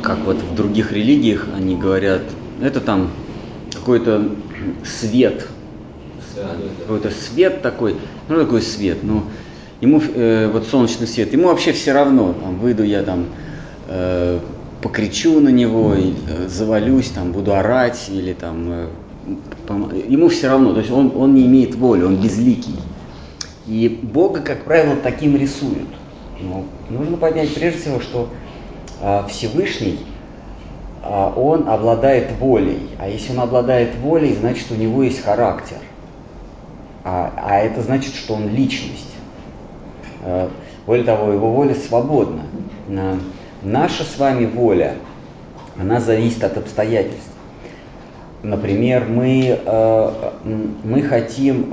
S2: как вот в других религиях они говорят, это там какой-то свет, какой-то свет такой, ну такой свет, ну ему э, вот солнечный свет, ему вообще все равно, там выйду я там э, покричу на него, э, завалюсь, там буду орать или там э, ему все равно, то есть он, он не имеет воли, он безликий. И Бога, как правило, таким рисуют. Но нужно понять прежде всего, что э, Всевышний а, он обладает волей. А если он обладает волей, значит у него есть характер. А, а это значит, что он личность. А, более того, его воля свободна. Наша с вами воля, она зависит от обстоятельств. Например, мы, мы хотим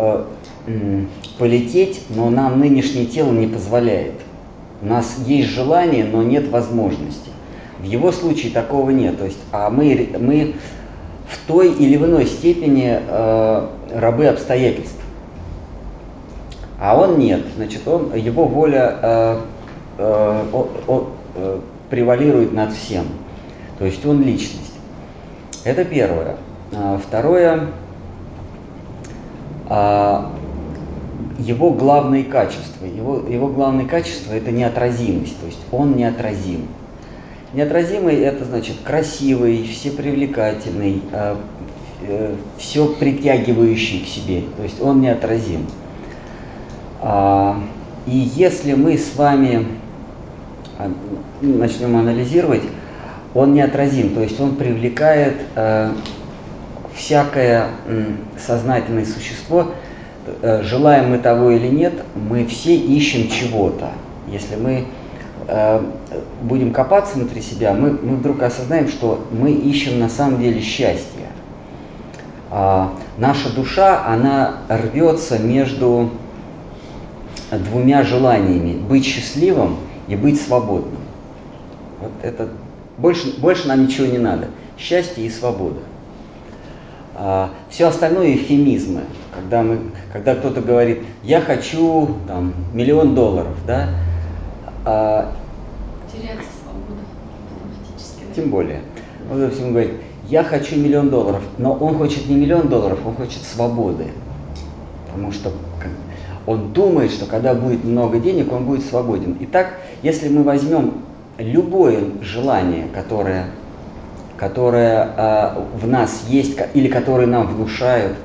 S2: полететь, но нам нынешнее тело не позволяет. У нас есть желание, но нет возможности. В его случае такого нет. То есть, а мы, мы в той или в иной степени э, рабы обстоятельств. А он нет, значит, он, его воля э, э, о, э, превалирует над всем. То есть он личность. Это первое. А, второе, а, его главные качества. Его, его главные качества это неотразимость, то есть он неотразим. Неотразимый это значит красивый, всепривлекательный, э, э, все притягивающий к себе, то есть он неотразим. А, и если мы с вами а, начнем анализировать, он неотразим, то есть он привлекает э, всякое сознательное существо, э, желаем мы того или нет, мы все ищем чего-то. Если мы э, будем копаться внутри себя, мы, мы вдруг осознаем, что мы ищем на самом деле счастье. А, наша душа, она рвется между двумя желаниями – быть счастливым и быть свободным. Вот это больше, больше нам ничего не надо. Счастье и свобода. А, все остальное эвфемизмы. Когда, мы, когда кто-то говорит, я хочу там, миллион долларов, да,
S3: а, Теряется свобода автоматически.
S2: Тем более. Он, допустим, говорит, я хочу миллион долларов, но он хочет не миллион долларов, он хочет свободы. Потому что он думает, что когда будет много денег, он будет свободен. Итак, если мы возьмем любое желание, которое, которое э, в нас есть или которое нам внушают,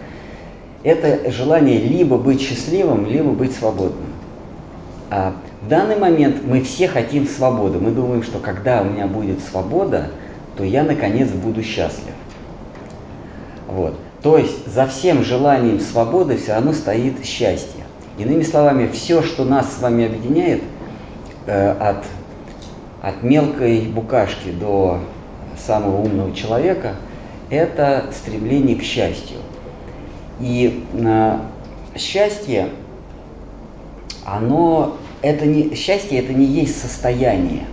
S2: это желание либо быть счастливым, либо быть свободным. А в данный момент мы все хотим свободы. Мы думаем, что когда у меня будет свобода, то я наконец буду счастлив. Вот. То есть за всем желанием свободы все равно стоит счастье. Иными словами, все, что нас с вами объединяет, э, от, от мелкой букашки до самого умного человека, это стремление к счастью. И э, счастье, оно, это не, счастье это не есть состояние.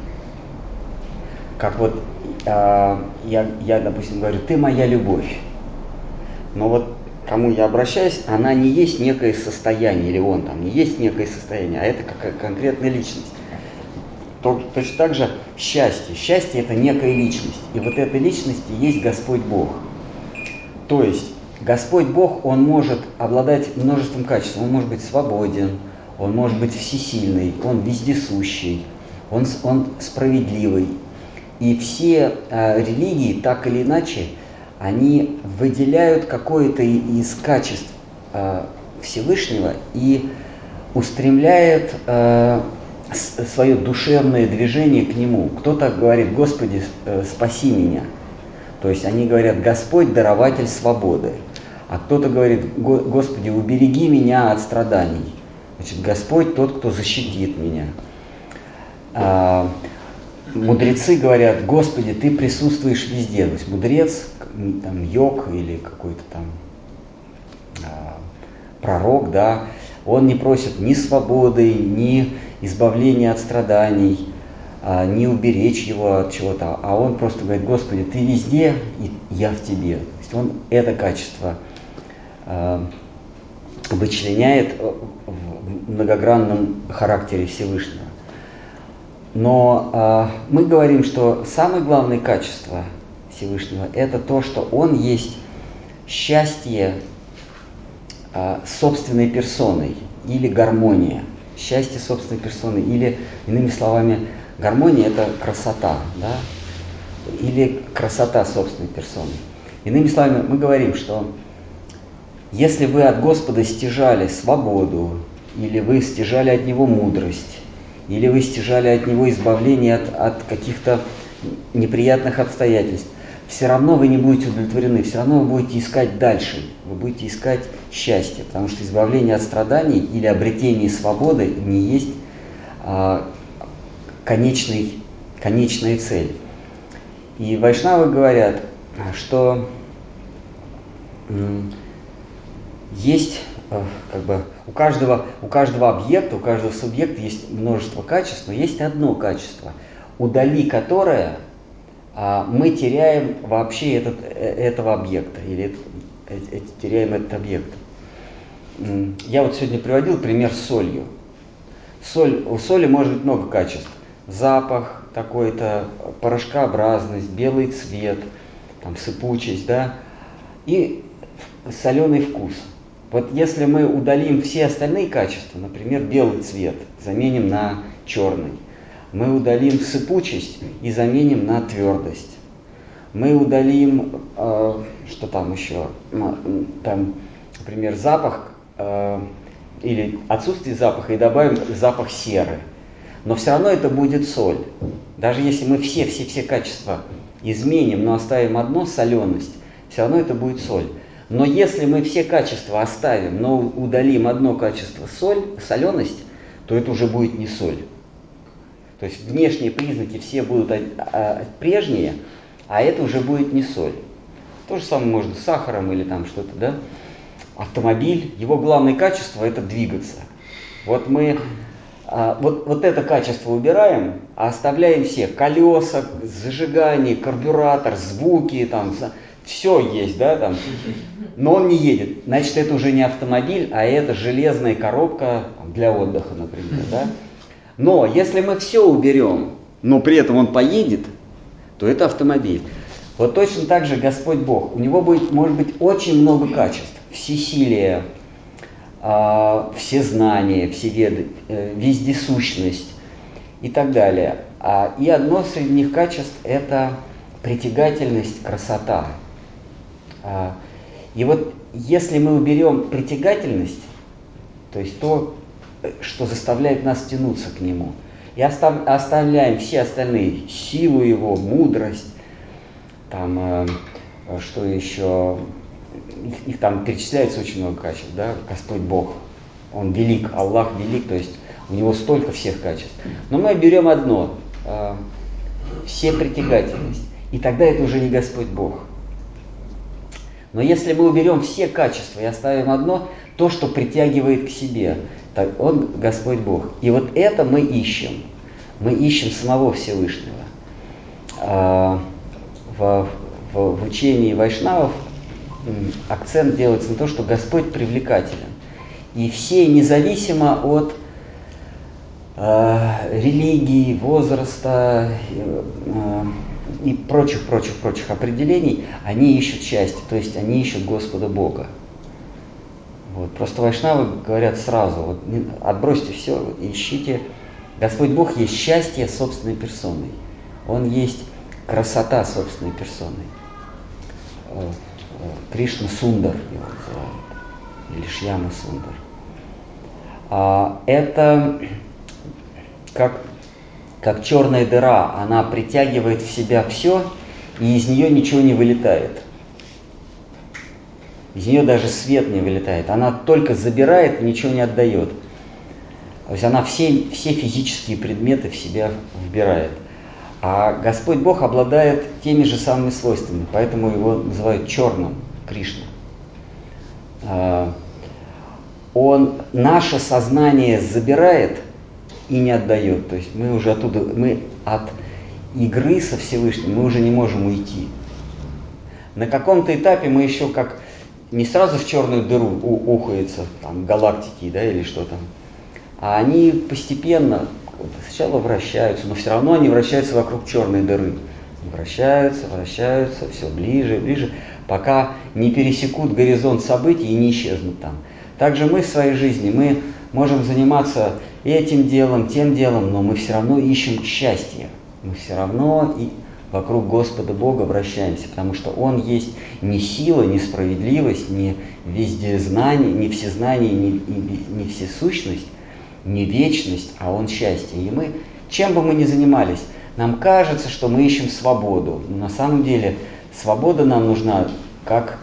S2: Как вот э, я, я, допустим, говорю, ты моя любовь. Но вот кому я обращаюсь, она не есть некое состояние, или он там не есть некое состояние, а это какая конкретная личность. Точно так же счастье. Счастье это некая личность. И вот этой личности есть Господь Бог. То есть Господь Бог, Он может обладать множеством качеств. Он может быть свободен, Он может быть всесильный, Он вездесущий, Он, он справедливый. И все э, религии так или иначе они выделяют какое-то из качеств э, Всевышнего и устремляют э, свое душевное движение к Нему. Кто-то говорит, Господи, э, спаси меня. То есть они говорят, Господь дарователь свободы. А кто-то говорит, Господи, убереги меня от страданий. Значит, Господь тот, кто защитит меня. А, мудрецы говорят, Господи, Ты присутствуешь везде. То есть мудрец, там, йог или какой-то там а, пророк, да, он не просит ни свободы, ни избавления от страданий, а, не уберечь его от чего-то, а он просто говорит, Господи, Ты везде, и я в Тебе. То есть он это качество а, вычленяет в многогранном характере Всевышнего. Но э, мы говорим, что самое главное качество Всевышнего это то, что Он есть счастье э, собственной персоной или гармония. Счастье собственной персоны или, иными словами, гармония это красота, да? или красота собственной персоны. Иными словами, мы говорим, что если вы от Господа стяжали свободу, или вы стяжали от Него мудрость, или вы стяжали от него избавление от, от каких-то неприятных обстоятельств, все равно вы не будете удовлетворены, все равно вы будете искать дальше, вы будете искать счастье, потому что избавление от страданий или обретение свободы не есть а, конечный, конечная цель. И вайшнавы говорят, что есть Э, как бы у каждого, у каждого объекта, у каждого субъекта есть множество качеств, но есть одно качество, удали которое мы теряем вообще этот, э, этого объекта или э, теряем этот объект. я вот сегодня приводил пример с солью. Соль, у соли может быть много качеств. Запах такой-то, порошкообразность, белый цвет, там, сыпучесть, да, и соленый вкус. Вот если мы удалим все остальные качества, например, белый цвет, заменим на черный, мы удалим сыпучесть и заменим на твердость. Мы удалим, э, что там еще, там, например, запах э, или отсутствие запаха и добавим запах серы. Но все равно это будет соль. Даже если мы все-все-все качества изменим, но оставим одно соленость, все равно это будет соль. Но если мы все качества оставим, но удалим одно качество соль, соленость, то это уже будет не соль. То есть внешние признаки все будут прежние, а это уже будет не соль. То же самое можно с сахаром или там что-то, да? Автомобиль, его главное качество это двигаться. Вот мы а, вот, вот это качество убираем, а оставляем все колеса, зажигание, карбюратор, звуки, там, все есть, да, там, но он не едет. Значит, это уже не автомобиль, а это железная коробка для отдыха, например, да. Но если мы все уберем, но при этом он поедет, то это автомобиль. Вот точно так же Господь Бог. У него будет, может быть очень много качеств. Всесилие, э, все знания, все веды, э, вездесущность и так далее. А, и одно среди них качеств – это притягательность, красота. А, и вот если мы уберем притягательность, то есть то, что заставляет нас тянуться к Нему, и остав, оставляем все остальные, силу Его, мудрость, там, э, что еще, их, их там перечисляется очень много качеств, да, Господь Бог, Он велик, Аллах велик, то есть у Него столько всех качеств. Но мы берем одно, э, все притягательность, и тогда это уже не Господь Бог – но если мы уберем все качества и оставим одно, то, что притягивает к себе, так Он Господь Бог. И вот это мы ищем. Мы ищем самого Всевышнего. А, в, в, в учении вайшнавов акцент делается на то, что Господь привлекателен. И все, независимо от э, религии, возраста, э, и прочих, прочих, прочих определений, они ищут счастье, то есть они ищут Господа Бога. Вот. Просто вайшнавы говорят сразу, вот, отбросьте все, ищите. Господь Бог есть счастье собственной персоной. Он есть красота собственной персоной. Кришна Сундар его называют, или Шьяма Сундар. А, это как как черная дыра, она притягивает в себя все, и из нее ничего не вылетает. Из нее даже свет не вылетает. Она только забирает ничего не отдает. То есть она все, все физические предметы в себя вбирает. А Господь Бог обладает теми же самыми свойствами, поэтому его называют черным Кришна. Он наше сознание забирает – и не отдает. То есть мы уже оттуда, мы от игры со Всевышним, мы уже не можем уйти. На каком-то этапе мы еще как не сразу в черную дыру ухается, там, галактики, да, или что там, а они постепенно сначала вращаются, но все равно они вращаются вокруг черной дыры. Вращаются, вращаются, все ближе, ближе, пока не пересекут горизонт событий и не исчезнут там. Также мы в своей жизни, мы можем заниматься этим делом, тем делом, но мы все равно ищем счастье. Мы все равно и вокруг Господа Бога вращаемся, потому что Он есть не сила, не справедливость, не везде знание, не всезнание, не, не, не всесущность, не вечность, а Он счастье. И мы, чем бы мы ни занимались, нам кажется, что мы ищем свободу. Но на самом деле свобода нам нужна как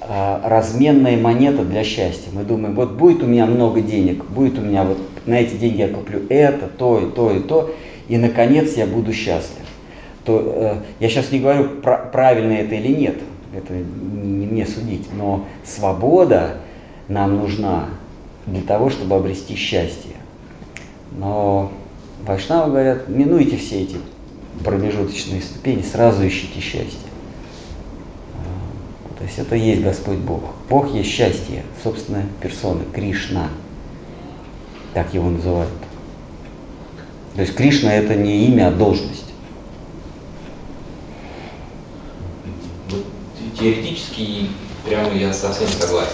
S2: а, разменная монета для счастья. Мы думаем, вот будет у меня много денег, будет у меня вот на эти деньги я куплю это, то и то и то, и наконец я буду счастлив. То, э, я сейчас не говорю, пр- правильно это или нет, это не мне судить, но свобода нам нужна для того, чтобы обрести счастье. Но вайшнавы говорят, минуйте все эти промежуточные ступени, сразу ищите счастье. То есть это есть Господь Бог. Бог есть счастье, собственная персона, Кришна. Так его называют. То есть Кришна это не имя, а должность.
S1: Теоретически прямо я совсем согласен.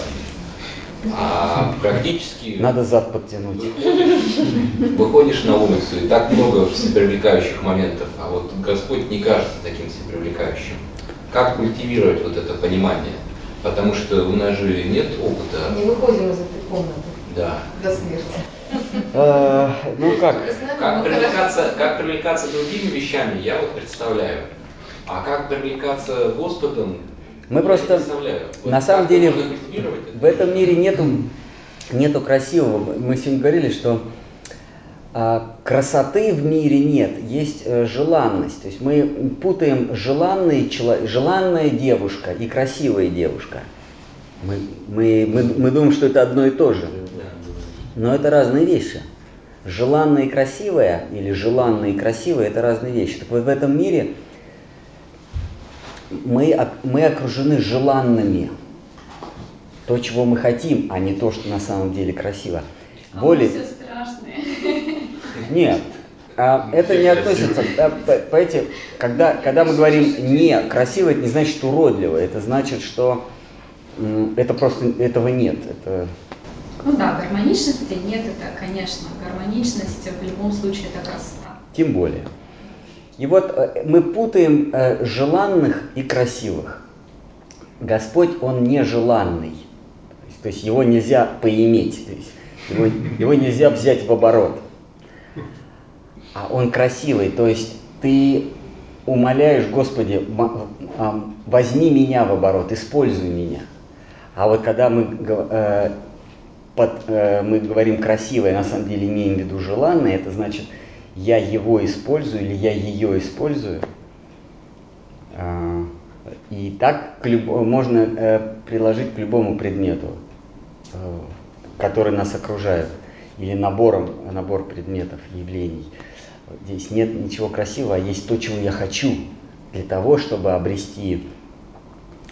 S1: А практически
S2: Надо зад подтянуть.
S1: выходишь, выходишь на улицу, и так много всепривлекающих моментов, а вот Господь не кажется таким всепривлекающим. Как культивировать вот это понимание? Потому что у нас же нет опыта.
S6: Не выходим из этой комнаты
S1: Да.
S6: до смерти.
S2: Э, Ну как?
S6: С
S1: Как привлекаться, как привлекаться другими вещами, я вот представляю. А как привлекаться Господом,
S2: Мы просто-.
S1: Вот
S2: на самом деле? В этом мире нету, нету красивого. Мы сегодня говорили, что а, красоты в мире нет, есть э, желанность. То есть мы путаем желанный чело- желанная девушка и красивая девушка. Мы, мы, мы, мы думаем, что это одно и то же. Но это разные вещи. Желанная и красивая или желанная и красивая это разные вещи. Так вот в этом мире мы, мы окружены желанными. То, чего мы хотим, а не то, что на самом деле красиво.
S3: А
S2: Более...
S3: все страшные.
S2: Нет, а, это не относится. да, Понимаете, когда, когда мы говорим не красиво, это не значит, уродливо. Это значит, что это просто этого нет. Это
S3: Ну да, гармоничности нет, это, конечно, гармоничность в любом случае это красота.
S2: тем более. И вот э, мы путаем э, желанных и красивых. Господь, Он нежеланный. То есть- То есть его нельзя поиметь, то есть его, его нельзя взять в оборот. А он красивый, то есть ты умоляешь, Господи, возьми меня в оборот, используй меня. А вот когда мы, э, под- э, мы говорим красивое, на самом деле имеем в виду желанное, это значит, я его использую или я ее использую. А, И так к любо- можно э, приложить к любому предмету, э, который нас окружает, или набором, набор предметов, явлений. Здесь нет ничего красивого, а есть то, чего я хочу для того, чтобы обрести,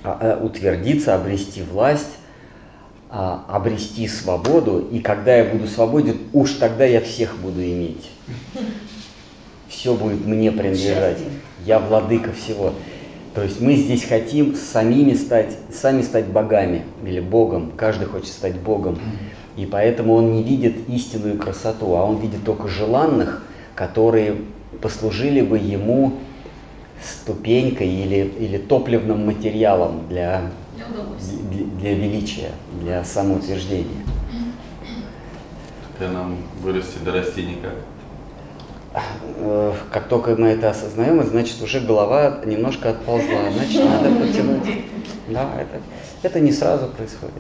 S2: а, э, утвердиться, обрести власть, а, обрести свободу. И когда я буду свободен, уж тогда я всех буду иметь. Все будет мне принадлежать. Я владыка всего. То есть мы здесь хотим самими стать, сами стать богами или богом. Каждый хочет стать богом. И поэтому он не видит истинную красоту, а он видит только желанных, которые послужили бы ему ступенькой или, или топливным материалом для,
S3: Для удовольствия.
S2: для, для величия, для самоутверждения.
S7: Когда нам вырасти, дорасти никак.
S2: Э, Как только мы это осознаем, значит уже голова немножко отползла, значит надо потянуть. Да, это, это не сразу происходит.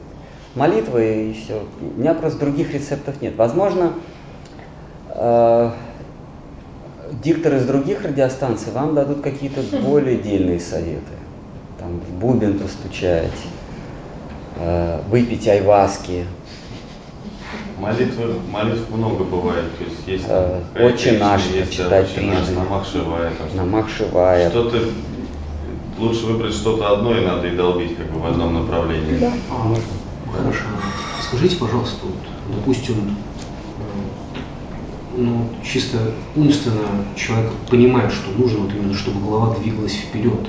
S2: Молитва и все. У меня просто других рецептов нет. Возможно, э, дикторы из других радиостанций вам дадут какие-то более дельные советы. Там в бубен постучать, э, выпить айваски,
S7: Молитвы, молитв много бывает. То есть есть
S2: Э, «Отче наш»
S7: есть
S2: прочитать
S7: «Отче наш»,
S2: трижды.
S7: «Намах Шивая», там,
S2: намах шивая.
S7: Что-то лучше выбрать что-то одно и надо и долбить как бы в одном направлении.
S8: А, Хорошо. Скажите, пожалуйста, вот, допустим, э, ну, чисто умственно человек понимает, что нужно вот именно, чтобы голова двигалась вперед.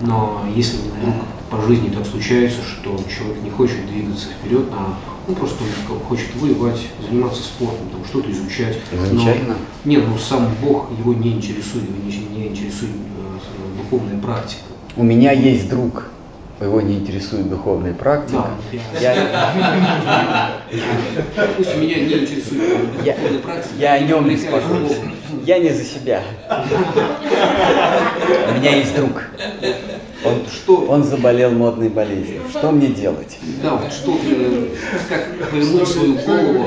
S8: Но если вдруг по жизни так случается, что человек не хочет двигаться вперед, а он просто хочет воевать, заниматься спортом, там, что-то изучать. но-
S2: Замечательно.
S8: Нет, ну сам Бог его не интересует, его не, не интересует э, духовная практика.
S2: У меня есть друг, его не интересует духовная практика.
S8: Да,
S2: Я,
S8: Пусть меня не интересует духовная практика.
S2: я о нем беспокоюсь. Я не за себя. У меня есть друг. Он,
S8: Что?
S2: он заболел модной болезнью. Что мне делать?
S8: Да, вот что, э, как повернуть свою голову,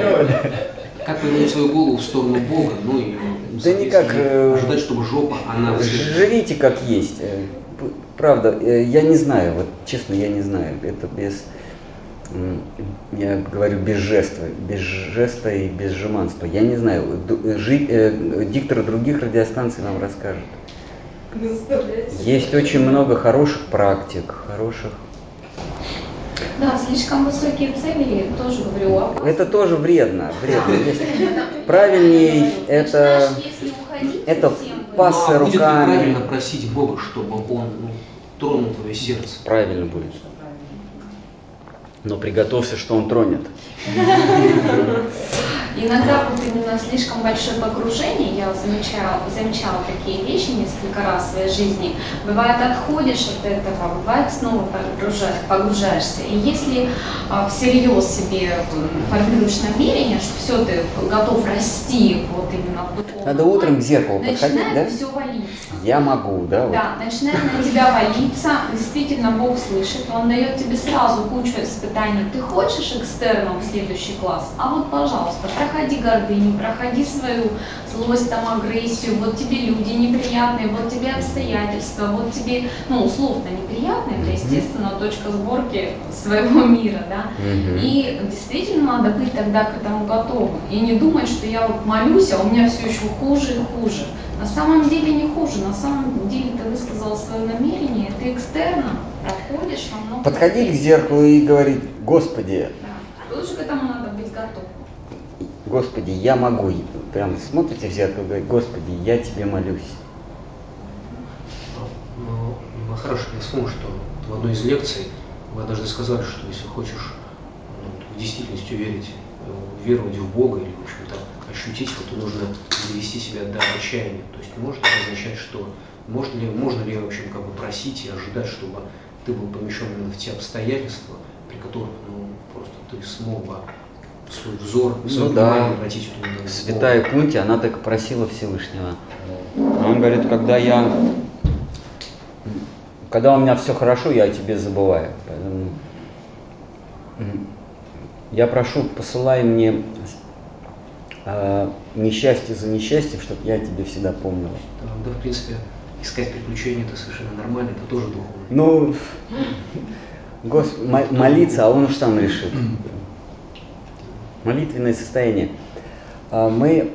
S8: как повернуть свою голову в сторону Бога, ну и
S2: Да никак, э,
S8: ожидать, чтобы жопа, она
S2: Живите как есть. Э, Правда, я не знаю, вот честно, я не знаю. Это без, я говорю без жеста, без жеста и без жеманства. Я не знаю, э, жи- э, дикторы других радиостанций нам расскажут. Есть очень много хороших практик, хороших
S3: Да, слишком высокие цели, тоже говорю, опасно.
S2: Это тоже вредно. вредно. Правильнее это,
S3: Начинаешь, если уходить
S2: это
S3: совсем,
S2: пас-
S8: Ну, а
S2: руками.
S8: правильно просить Бога, чтобы Он ну, тронул твое сердце?
S2: правильно будет. Но приготовься, что он тронет.
S3: Иногда вот именно слишком большое погружение, я замечала, замечала такие вещи несколько раз в своей жизни. Бывает, отходишь от этого, бывает, снова погружаешь, погружаешься. И если а, всерьез себе формируешь намерение, что все, ты готов расти вот именно в духовном
S2: Надо утром к зеркалу подходить, да?
S3: все валиться.
S2: Я могу, да? вот.
S3: Да, начинает на тебя валиться, действительно Бог слышит, Он дает тебе сразу кучу испытаний. Ты хочешь экстерном в следующий класс? А вот, пожалуйста, проходи гордыню, проходи свою злость, там, агрессию, вот тебе люди неприятные, вот тебе обстоятельства, вот тебе, ну, условно неприятные, это, естественно, точка сборки своего мира, да. И действительно надо быть тогда к этому готовым. И не думать, что я вот молюсь, а у меня все еще хуже и хуже. На самом деле не хуже, на самом деле ты высказал свое намерение, ты экстерно проходишь во много
S2: Подходи к зеркалу и говори, Господи,
S3: Да. Тут же к этому надо быть готовым.
S2: Господи, я могу. Прям смотрите в зеркало и говорите, Господи, я тебе молюсь.
S8: Но хорошо, я вспомнил, что в одной из лекций вы однажды сказали, что если хочешь ну, в действительность уверить, э, веровать в Бога или, в общем-то, ощутить то нужно довести себя до отчаяния. То есть может это означать, что можно ли, можно ли, в общем, как бы просить и ожидать, чтобы ты был помещен именно в те обстоятельства, при которых, ну, просто ты смог бы свой взор, свое
S2: Ну да.
S8: обратить на
S2: Святая. Кунти, она так просила Всевышнего. А Он говорит, когда я, когда у меня все хорошо, я о тебе забываю. Поэтому я прошу, посылай мне э, несчастье за несчастьем, чтобы я тебе всегда помнил.
S8: Да, да, в принципе, искать приключения это совершенно нормально, это тоже духовно.
S2: Ну, Гос, мо- молиться, а он уж сам решит. Молитвенное состояние. А Мы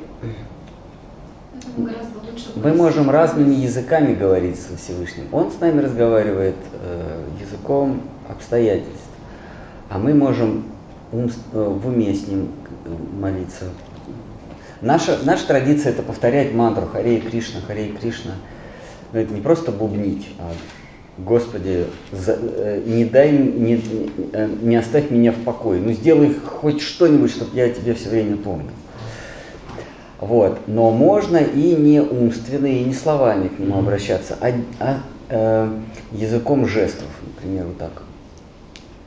S2: Мы можем разными языками говорить со Всевышним. Он с нами разговаривает э, языком обстоятельств, а мы можем ум- э, в уме с ним э, молиться. Наша, наша традиция это повторять мантру Харе Кришна, Харе Кришна. Но это не просто бубнить, а Господи, за- э, не дай, не, э, не оставь меня в покое. Ну сделай хоть что-нибудь, чтобы я тебе все время помнил. Вот. Но можно и не умственно, и не словами к нему обращаться, а, а, э, языком жестов, например, вот так.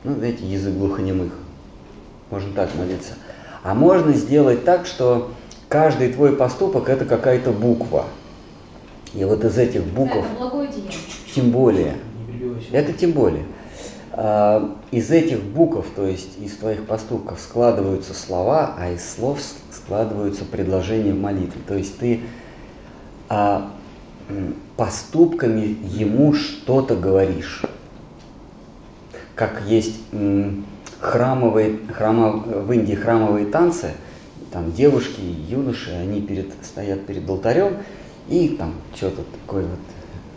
S2: Ну, знаете, язык глухонемых. Можно так молиться. А можно сделать так, что каждый твой поступок это какая-то буква. И вот из этих букв,
S3: деяние.
S2: тем более, это тем более. А, Из этих букв, то есть из твоих поступков, складываются слова, а из слов складываются предложения в молитве. То есть ты а, поступками ему что-то говоришь. Как есть храмовые, храма, в Индии храмовые танцы, там девушки юноши, они перед, стоят перед алтарем и там что-то такое вот,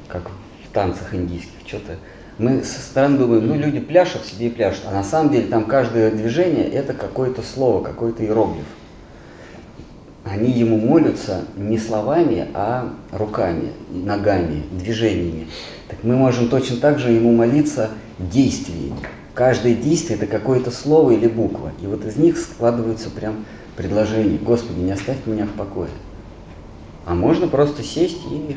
S2: как в танцах индийских, что-то. Мы со стороны думаем, ну люди пляшут себе и пляшут, а на самом деле там каждое движение это какое-то слово, какой-то иероглиф. Они ему молятся не словами, а руками, ногами, движениями. Так мы можем точно так же ему молиться действиями. Каждое действие это какое-то слово или буква. И вот из них складываются прям предложения. Господи, не оставь меня в покое. А можно просто сесть и,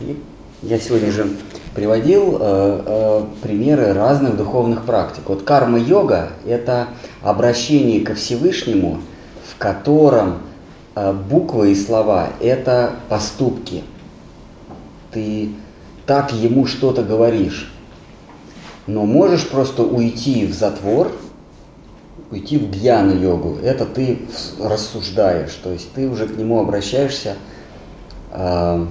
S2: и я сегодня же приводил э, э, примеры разных духовных практик. Вот карма-йога – это обращение ко Всевышнему, в котором э, буквы и слова – это поступки. Ты так ему что-то говоришь. Но можешь просто уйти в затвор, уйти в гьяна-йогу. Это ты рассуждаешь, то есть ты уже к нему обращаешься э,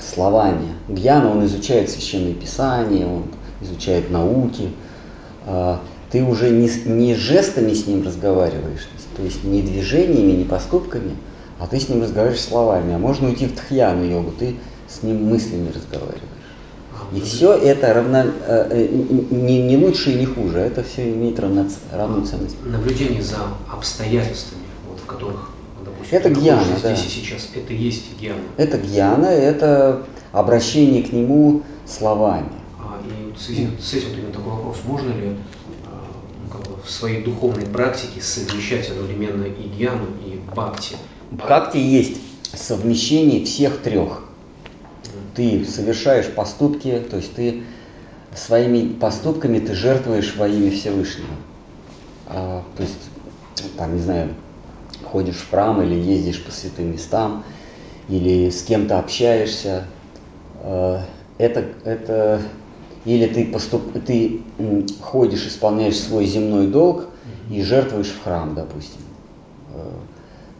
S2: словами. Гьяна, он изучает священные писания, он изучает науки. А, Ты уже не, не жестами с ним разговариваешь, то есть не движениями, не поступками, а ты с ним разговариваешь словами. А можно уйти в тхьяну йогу, ты с ним мыслями разговариваешь.
S8: А
S2: И все это равно, э, э, не, не лучше и не хуже, это все имеет равно, равную ценность.
S8: Наблюдение за обстоятельствами, вот, в которых, допустим,
S2: Это гьяна,
S8: находишься
S2: да.
S8: здесь и сейчас, это есть гьяна.
S2: Это гьяна, это обращение к нему словами.
S8: А, и вот в связи с этим вот именно такой вопрос, можно ли а, ну, как бы в своей духовной практике совмещать одновременно и гьяну, и бхакти?
S2: Бхакти есть совмещение всех трех. Ты совершаешь поступки, то есть ты своими поступками ты жертвуешь во имя Всевышнего. А, то есть, там, не знаю, ходишь в храм или ездишь по святым местам, или с кем-то общаешься. А, это, это или ты, поступ, ты ходишь, исполняешь свой земной долг и жертвуешь в храм, допустим. Э,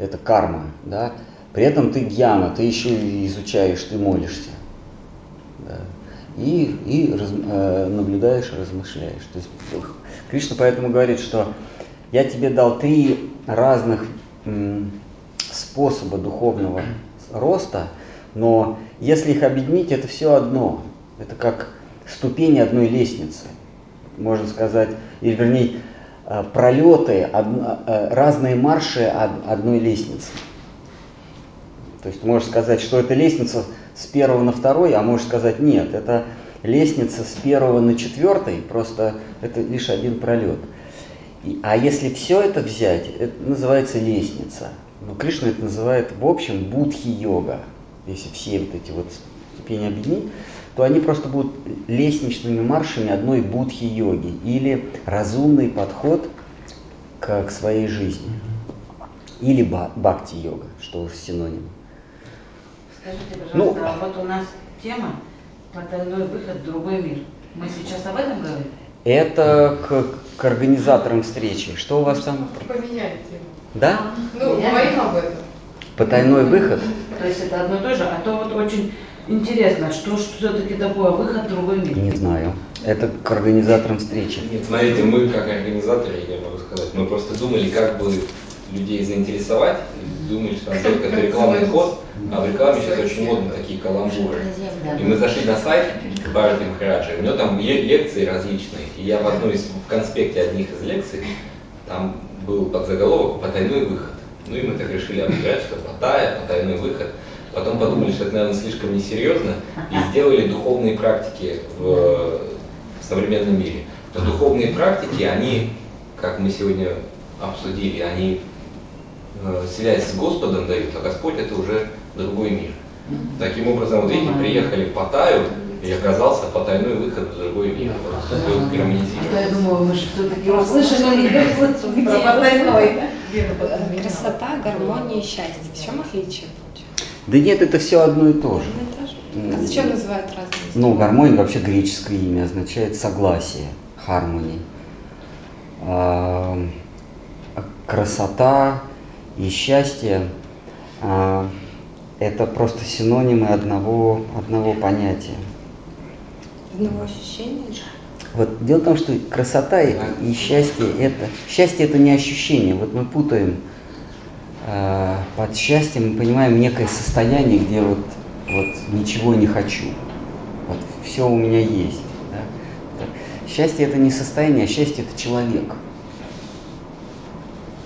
S2: Это карма, да. При этом ты гьяна, ты еще изучаешь, ты молишься. Да. И, и раз- э, наблюдаешь, размышляешь. То есть Кришна поэтому говорит, что я тебе дал три разных м, способа духовного роста, но если их объединить, это все одно. Это как ступени одной лестницы. Можно сказать, или вернее, э, пролеты, одно- э, разные марши од- одной лестницы. То есть можешь сказать, что это лестница с первого на второй, а можешь сказать нет, это лестница с первого на четвертый, просто это лишь один пролет. И- а если все это взять, это называется лестница. Но Кришна это называет в общем будхи-йога. Если все вот эти вот ступени объединить, то они просто будут лестничными маршами одной будхи-йоги или разумный подход к, к своей жизни. Или ба- бхакти-йога, что уж синоним.
S5: Скажите,
S2: Ну,
S5: пожалуйста, а вот у нас тема «Потайной выход в другой мир». Мы сейчас об этом говорим?
S2: Это к, к организаторам встречи. Что у вас там?
S6: Поменяли тему.
S2: Да?
S6: Ну, говорим об этом.
S2: Потайной выход?
S5: То есть это одно и то же, а то вот очень интересно, что все-таки такое выход в другой мир?
S2: Не знаю. Это к организаторам встречи.
S1: Нет, смотрите, мы как организаторы, я могу сказать, мы просто думали, как бы людей заинтересовать, и думали, что там будет какой-то рекламный ход, а в рекламе сейчас очень модно такие каламбуры. И мы зашли на сайт Барати Махараджа, у него там ле- лекции различные, и я в одной из, в конспекте одних из лекций, там был подзаголовок «Потайной выход». Ну и мы так решили обыграть, что потая, потайной выход. Потом подумали, что это, наверное, слишком несерьезно, и сделали духовные практики в, в современном мире. Но духовные практики, они, как мы сегодня обсудили, они связь с Господом дают, а Господь это уже другой мир. Таким образом, вот видите, приехали в Паттайю, и оказался потайной выход в другой мир. Вот все
S5: А то я думаю, мы же все-таки услышали про потайной.
S9: Красота, гармония и счастье. В чем отличие получается?
S2: Да нет, это все одно и то же.
S9: Одно и то же? А зачем называют разные
S2: Ну, гармония вообще греческое имя означает согласие, хармони. А, красота и счастье а, это просто синонимы одного, одного понятия.
S9: Одного ощущения?
S2: Вот дело в том, что красота и, и счастье это счастье это не ощущение. Вот мы путаем э, под счастьем мы понимаем некое состояние, где вот вот ничего не хочу, вот все у меня есть. да. Счастье это не состояние, а счастье это человек.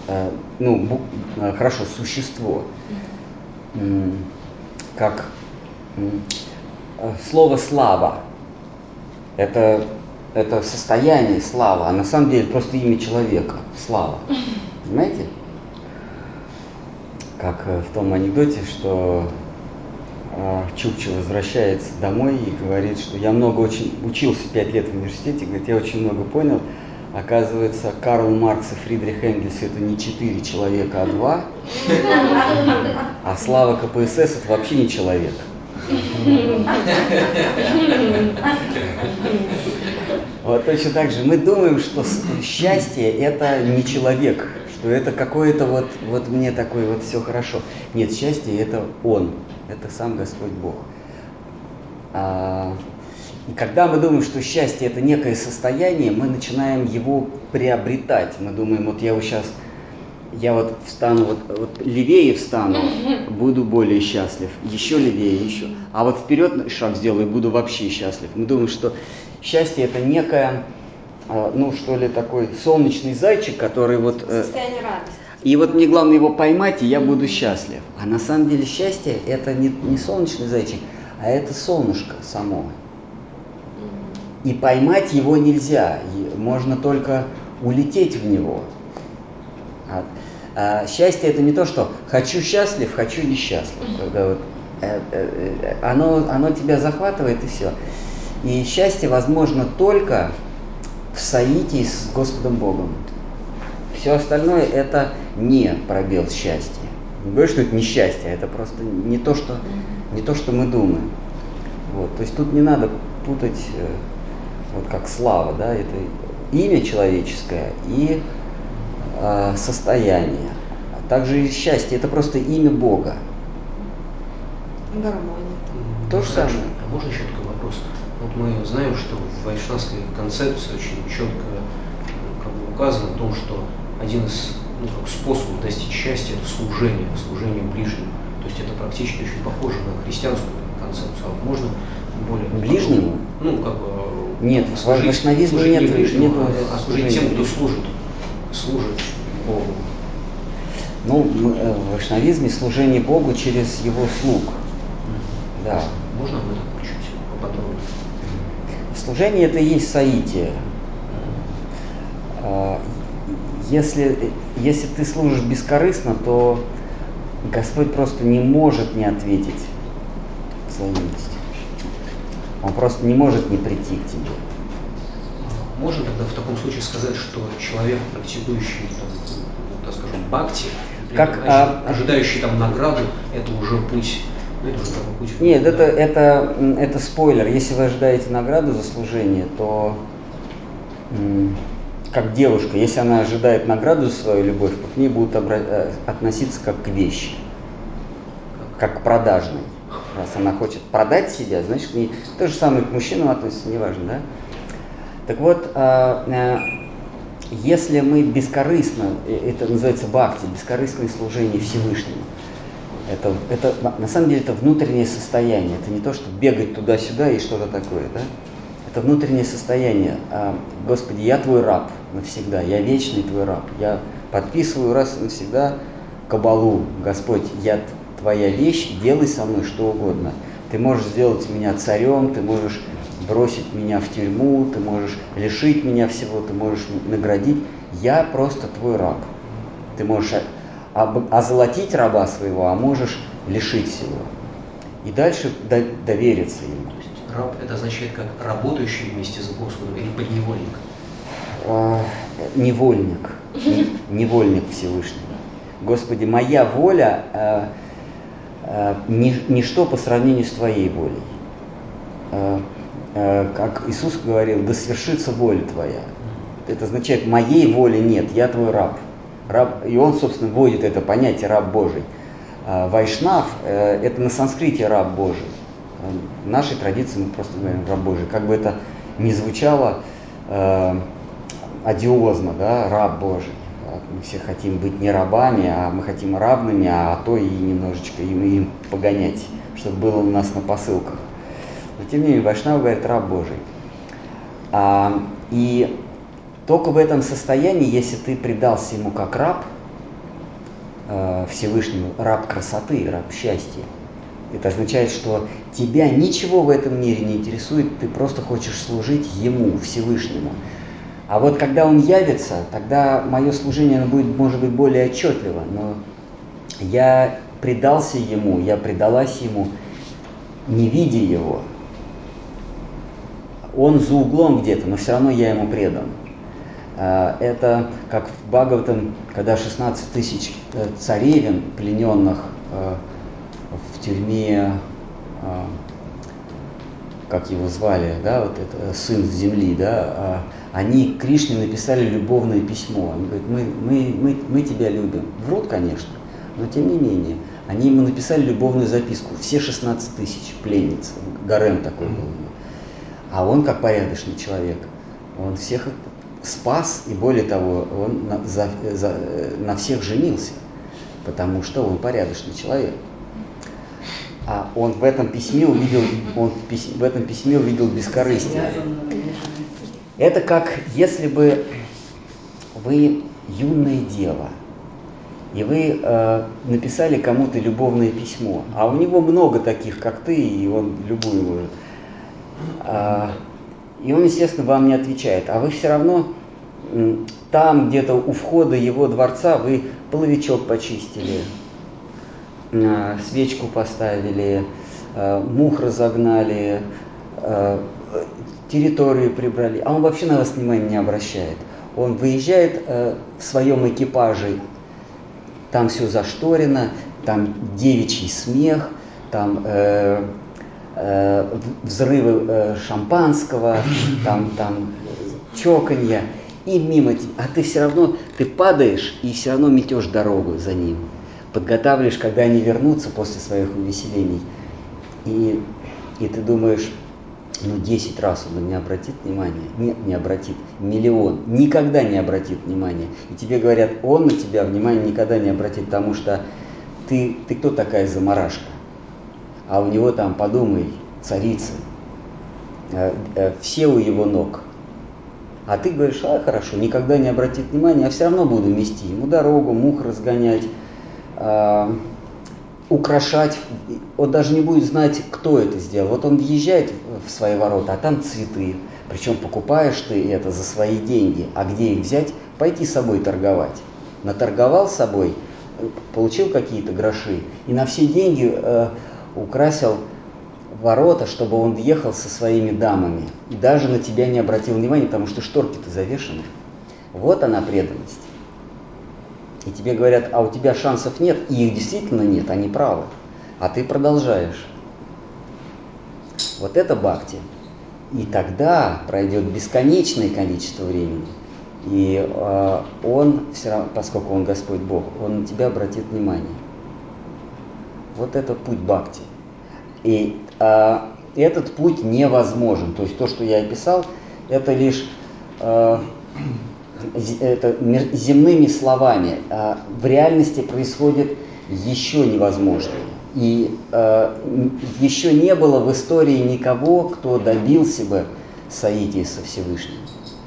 S2: Э, ну э, хорошо существо. Как э, слово слава это, это состояние слава, а на самом деле просто имя человека. Слава. Понимаете? Как в том анекдоте, что Чукча возвращается домой и говорит, что я много очень учился пять лет в университете, говорит, я очень много понял. Оказывается, Карл Маркс и Фридрих Энгельс это не четыре человека, а два. А слава КПСС это вообще не человек. Вот точно так же мы думаем, что счастье это не человек, что это какое-то вот, вот мне такое вот все хорошо. Нет, счастье это Он, это сам Господь Бог. А, и когда мы думаем, что счастье это некое состояние, мы начинаем его приобретать. Мы думаем, вот я его сейчас я вот встану, вот, вот левее встану, буду более счастлив, еще левее, еще. А вот вперед шаг сделаю, буду вообще счастлив. Мы думаем, что счастье это некое, э, ну что ли, такой солнечный зайчик, который вот...
S9: э, Состояние радости.
S2: И вот мне главное его поймать, и я буду счастлив. А на самом деле счастье это не, не солнечный зайчик, а это солнышко само. И поймать его нельзя, можно только улететь в него. А, а счастье это не то, что хочу счастлив, хочу несчастлив. Когда вот, э, э, э, оно, оно тебя захватывает и все. И счастье возможно только в соитии с Господом Богом. Все остальное это не пробел счастья. Не говорю, что это несчастье, это просто не то, что, не то, что мы думаем. Вот. То есть тут не надо путать, вот как слава, да, это имя человеческое и э, состояние. А также и счастье это просто имя Бога.
S9: Гармония.
S2: То же самое.
S8: А можно еще такой вопрос? Вот мы знаем, что в вайшнавской концепции очень четко ну, как бы указано о том, что один из ну, как способов достичь счастья это служение, служение ближнему. То есть это практически очень похоже на христианскую концепцию. А вот можно более...
S2: Ближнему?
S8: Ну, как бы...
S2: Нет, в вайшнавизме нет,
S8: не
S2: нет
S8: а служить тем, кто служит, служит Богу.
S2: Ну, э, в вайшнавизме служение Богу через его слуг. Да.
S8: Можно об этом чуть поподробнее?
S2: Служение это и есть соитие. А, если, если ты служишь бескорыстно, то Господь просто не может не ответить своей. Он просто не может не прийти к тебе.
S8: Можно тогда в таком случае сказать, что человек, практикующий, там, так скажем, бхакти,
S2: как, а,
S8: ожидающий там награду, это уже путь ну.
S2: Нет, это, это, это спойлер. Если вы ожидаете награду за служение, то как девушка, если она ожидает награду за свою любовь, то к ней будут э, относиться как к вещи, как к продажной. Раз она хочет продать себя, значит, к ней то же самое к мужчинам относится, неважно, да? Так вот, а, э, если мы бескорыстно, э, это называется бхакти, бескорыстное служение Всевышнему, это, это на самом деле это внутреннее состояние, это не то, что бегать туда-сюда и что-то такое, да? Это внутреннее состояние. А, Господи, я твой раб навсегда, я вечный твой раб. Я подписываю раз и навсегда кабалу. Господь, я твоя вещь, делай со мной что угодно. Ты можешь сделать меня царем, ты можешь бросить меня в тюрьму, ты можешь лишить меня всего, ты можешь наградить. Я просто твой раб. Ты можешь озолотить раба своего, а можешь лишить всего. И дальше довериться ему.
S8: То есть раб это означает как работающий вместе с Господом или подневольник?
S2: А, невольник. Невольник Всевышнего. Господи, моя воля а, ничто по сравнению с твоей волей. А, Э, как Иисус говорил, да свершится воля твоя. Это означает, моей воли нет, я твой раб. раб и он, собственно, вводит это понятие раб Божий. Вайшнав э, – это на санскрите раб Божий. В нашей традиции мы просто говорим раб Божий. Как бы это ни звучало э, одиозно, да, раб Божий. Мы все хотим быть не рабами, а мы хотим равными, а то и немножечко им, им погонять, чтобы было у нас на посылках. Но тем не менее, Вайшнава говорит раб Божий. А, и только в этом состоянии, если ты предался ему как раб, э, Всевышнему, раб красоты, раб счастья, это означает, что тебя ничего в этом мире не интересует, ты просто хочешь служить ему, Всевышнему. А вот когда он явится, тогда мое служение оно будет, может быть, более отчетливо, но я предался ему, я предалась ему, не видя его, он за углом где-то, но все равно я ему предан. А, это как в Бхагаватам, когда 16 тысяч э, царевин, плененных э, в тюрьме, а, как его звали, да, вот это сын земли, да, а, они Кришне написали любовное письмо. Они говорят, мы, мы, мы, мы тебя любим. Врут, конечно, но тем не менее. Они ему написали любовную записку. Все 16 тысяч пленниц. Гарем такой был. А он, как порядочный человек, он всех спас, и более того, он на, за, за, на всех женился, потому что он порядочный человек. А он в этом письме увидел, он в, пись, в этом письме увидел бескорыстие. Это как если бы вы юное дело, и вы э, написали кому-то любовное письмо, а у него много таких, как ты, и он любую может. А, и он, естественно, вам не отвечает. А вы все равно там, где-то у входа его дворца, вы половичок почистили, свечку поставили, а, мух разогнали, территорию прибрали, а он вообще на вас внимания не обращает. Он выезжает в своем экипаже, там все зашторено, там девичий смех, там э, э, взрывы э, шампанского, там, там чоканье, и мимо тебя. А ты все равно, ты падаешь и все равно метешь дорогу за ним. Подготавливаешь, когда они вернутся после своих увеселений. И, и ты думаешь, ну, 10 раз он не обратит внимания. Нет, не обратит. Миллион. Никогда не обратит внимания. И тебе говорят, он на тебя внимание никогда не обратит, потому что ты, ты кто такая заморашка? а у него там, подумай, царицы, э, э, все у его ног. А ты говоришь, а хорошо, никогда не обратит внимания, а все равно буду мести ему дорогу, мух разгонять, украшать. Он даже не будет знать, кто это сделал. Вот он въезжает в свои ворота, а там цветы. Причем покупаешь ты это за свои деньги. А где их взять? Пойти с собой торговать. Наторговал собой, получил какие-то гроши, и на все деньги э, украсил ворота, чтобы он въехал со своими дамами. И даже на тебя не обратил внимания, потому что шторки-то завешены. Вот она преданность. И тебе говорят, а у тебя шансов нет, и их действительно нет, они правы. А ты продолжаешь. Вот это бхакти. И тогда пройдет бесконечное количество времени. И э, он, все равно, поскольку он Господь Бог, он на тебя обратит внимание. Вот это путь бхакти. И а, этот путь невозможен. То есть то, что я описал, это лишь а, это земными словами. А в реальности происходит еще невозможное. И а, еще не было в истории никого, кто добился бы соития со Всевышним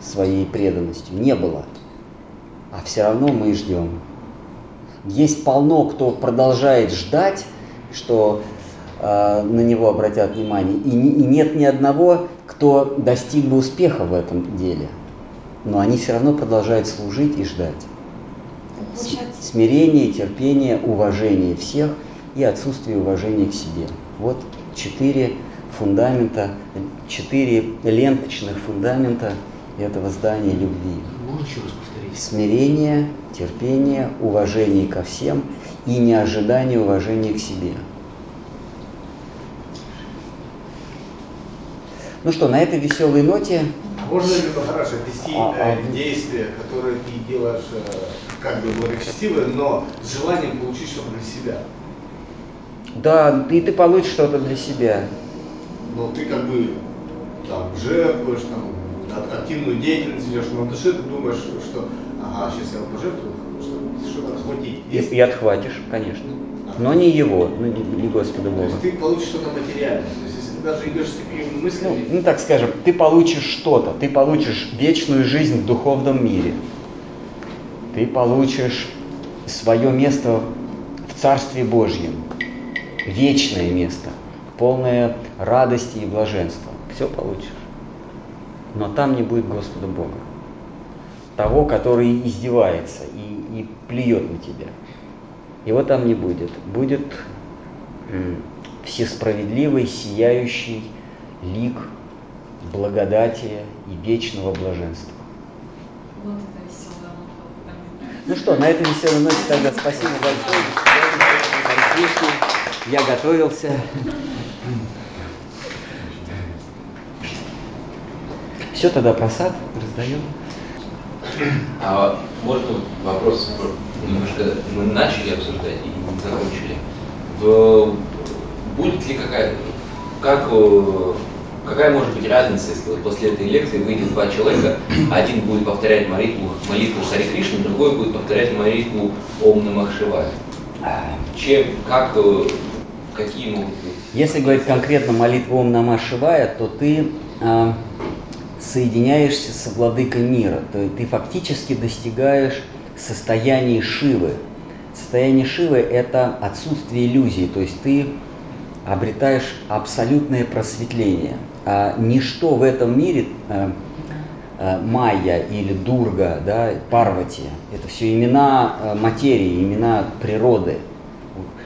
S2: своей преданностью. Не было. А все равно мы ждем. Есть полно, кто продолжает ждать, что э, на него обратят внимание. И, и нет ни одного, кто достиг бы успеха в этом деле. Но они все равно продолжают служить и ждать. Получается... Смирение, терпение, уважение всех и отсутствие уважения к себе. Вот четыре фундамента, четыре ленточных фундамента этого здания любви.
S8: Можно еще раз повторить?
S2: Смирение, терпение, уважение ко всем и неожидание уважения к себе. Ну что, на этой веселой ноте...
S4: Можно ли, Махараш, объяснить а, э, а... действия, которые ты делаешь э, как бы благочестивые, но с желанием получить что-то для себя?
S2: Да, и ты получишь что-то для себя.
S4: Но ты как бы там жертвуешь, там, активную деятельность ведешь, но на душе ты думаешь, что ага, сейчас я пожертвую, чтобы что-то отхватить.
S2: И, и отхватишь, конечно. А. Но не его, ну, не, не Господа Бога.
S4: То есть ты получишь что-то материальное. То есть даже идешь с такими мыслями...
S2: Ну, ну так скажем, ты получишь что-то, ты получишь вечную жизнь в духовном мире. Ты получишь свое место в Царстве Божьем, вечное место, полное радости и блаженства. Все получишь но там не будет Господа Бога. Того, который издевается и, и плюет на тебя. Его там не будет. Будет всесправедливый, сияющий лик благодати и вечного блаженства.
S3: Вот это веселая.
S2: Ну что, на этой веселой ноте тогда спасибо большое. Я готовился. Все тогда просад раздаем.
S1: А можно вопрос, немножко мы начали обсуждать и не закончили. В, будет ли какая-то, как э, какая может быть разница, если вот после этой лекции выйдет два человека, один будет повторять молитву, молитву Хари Кришны, другой будет повторять молитву Ом Намах? Чем, как, э, какие могут быть?
S2: Если говорить конкретно молитву Ом Нама Шивая, то ты э, соединяешься со владыкой мира. То есть ты фактически достигаешь состояния Шивы. Состояние Шивы – это отсутствие иллюзий, то есть ты обретаешь абсолютное просветление. А ничто в этом мире, э, э, Майя или Дурга, да, Парвати, это все имена э, материи, имена природы.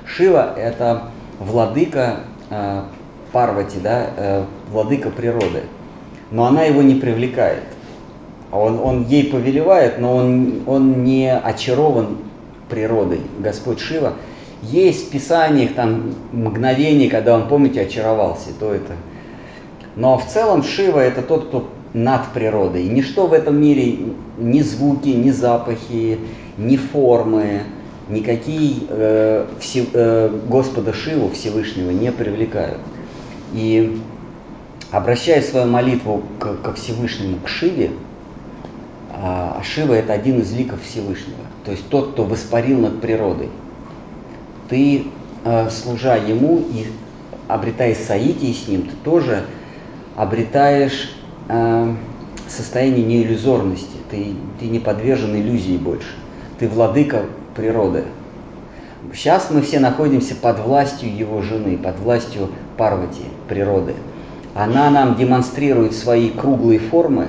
S2: Шива – это владыка Парвати, да, владыка природы. Но она его не привлекает. Он, он ей повелевает, но он, он не очарован природой. Господь Шива. Есть в Писаниях там мгновения, когда он, помните, очаровался, то это. Но в целом Шива это тот, кто над природой. И ничто в этом мире, ни звуки, ни запахи, ни формы, никакие э, все, э, Господа Шиву Всевышнего не привлекают. И обращая свою молитву к, ко Всевышнему, к Шиве, а Шива это один из ликов Всевышнего, то есть тот, кто воспарил над природой. Ты, э, служа ему и обретая соитие с ним, ты тоже обретаешь э, состояние неиллюзорности, ты, ты не подвержен иллюзии больше, ты владыка природы. Сейчас мы все находимся под властью его жены, под властью Парвати, природы. Она нам демонстрирует свои круглые формы,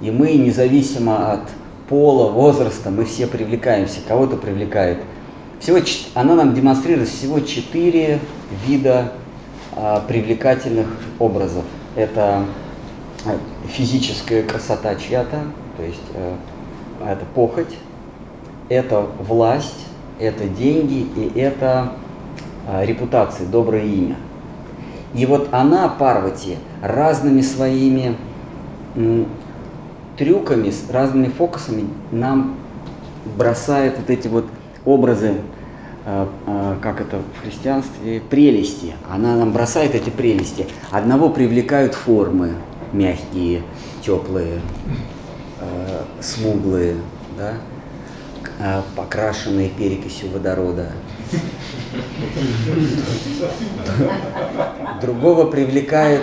S2: и мы, независимо от пола, возраста, мы все привлекаемся, кого-то привлекает. Всего, она нам демонстрирует всего четыре вида а, привлекательных образов. Это э, физическая красота чья-то, то есть э, это похоть, это власть, это деньги и это э, репутация, доброе имя. И вот она, Парвати, разными своими трюками, с разными фокусами нам бросает вот эти вот образы, э, э, как это в христианстве, прелести. Она нам бросает эти прелести. Одного привлекают формы мягкие, теплые, э, смуглые, да, покрашенные перекисью водорода. Другого привлекает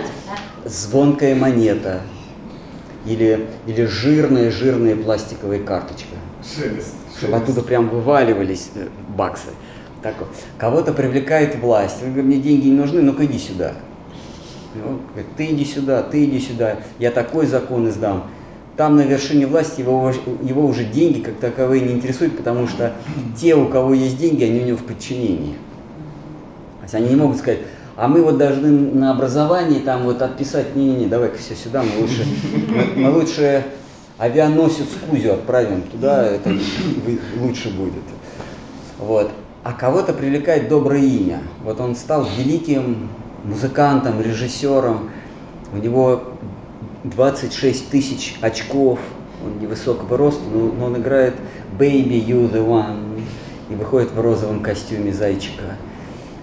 S2: звонкая монета, или, или жирная-жирная пластиковая карточка.
S4: Шелест.
S2: Чтобы оттуда прям вываливались э, баксы. Так вот. Кого-то привлекает власть. Говорите, мне деньги не нужны, ну-ка иди сюда. Ну, ты иди сюда, ты иди сюда, я такой закон издам. Там на вершине власти его, его уже деньги как таковые не интересуют, потому что те, у кого есть деньги, они у него в подчинении. То есть они не могут сказать, а мы вот должны на образовании там вот отписать, не-не-не, давай-ка все сюда, мы лучше, мы, мы лучше авианосец Кузю отправим туда, это лучше будет. Вот. А кого-то привлекает доброе имя. Вот он стал великим музыкантом, режиссером, у него 26 тысяч очков, он невысокого роста, но, но он играет Baby You the One и выходит в розовом костюме зайчика.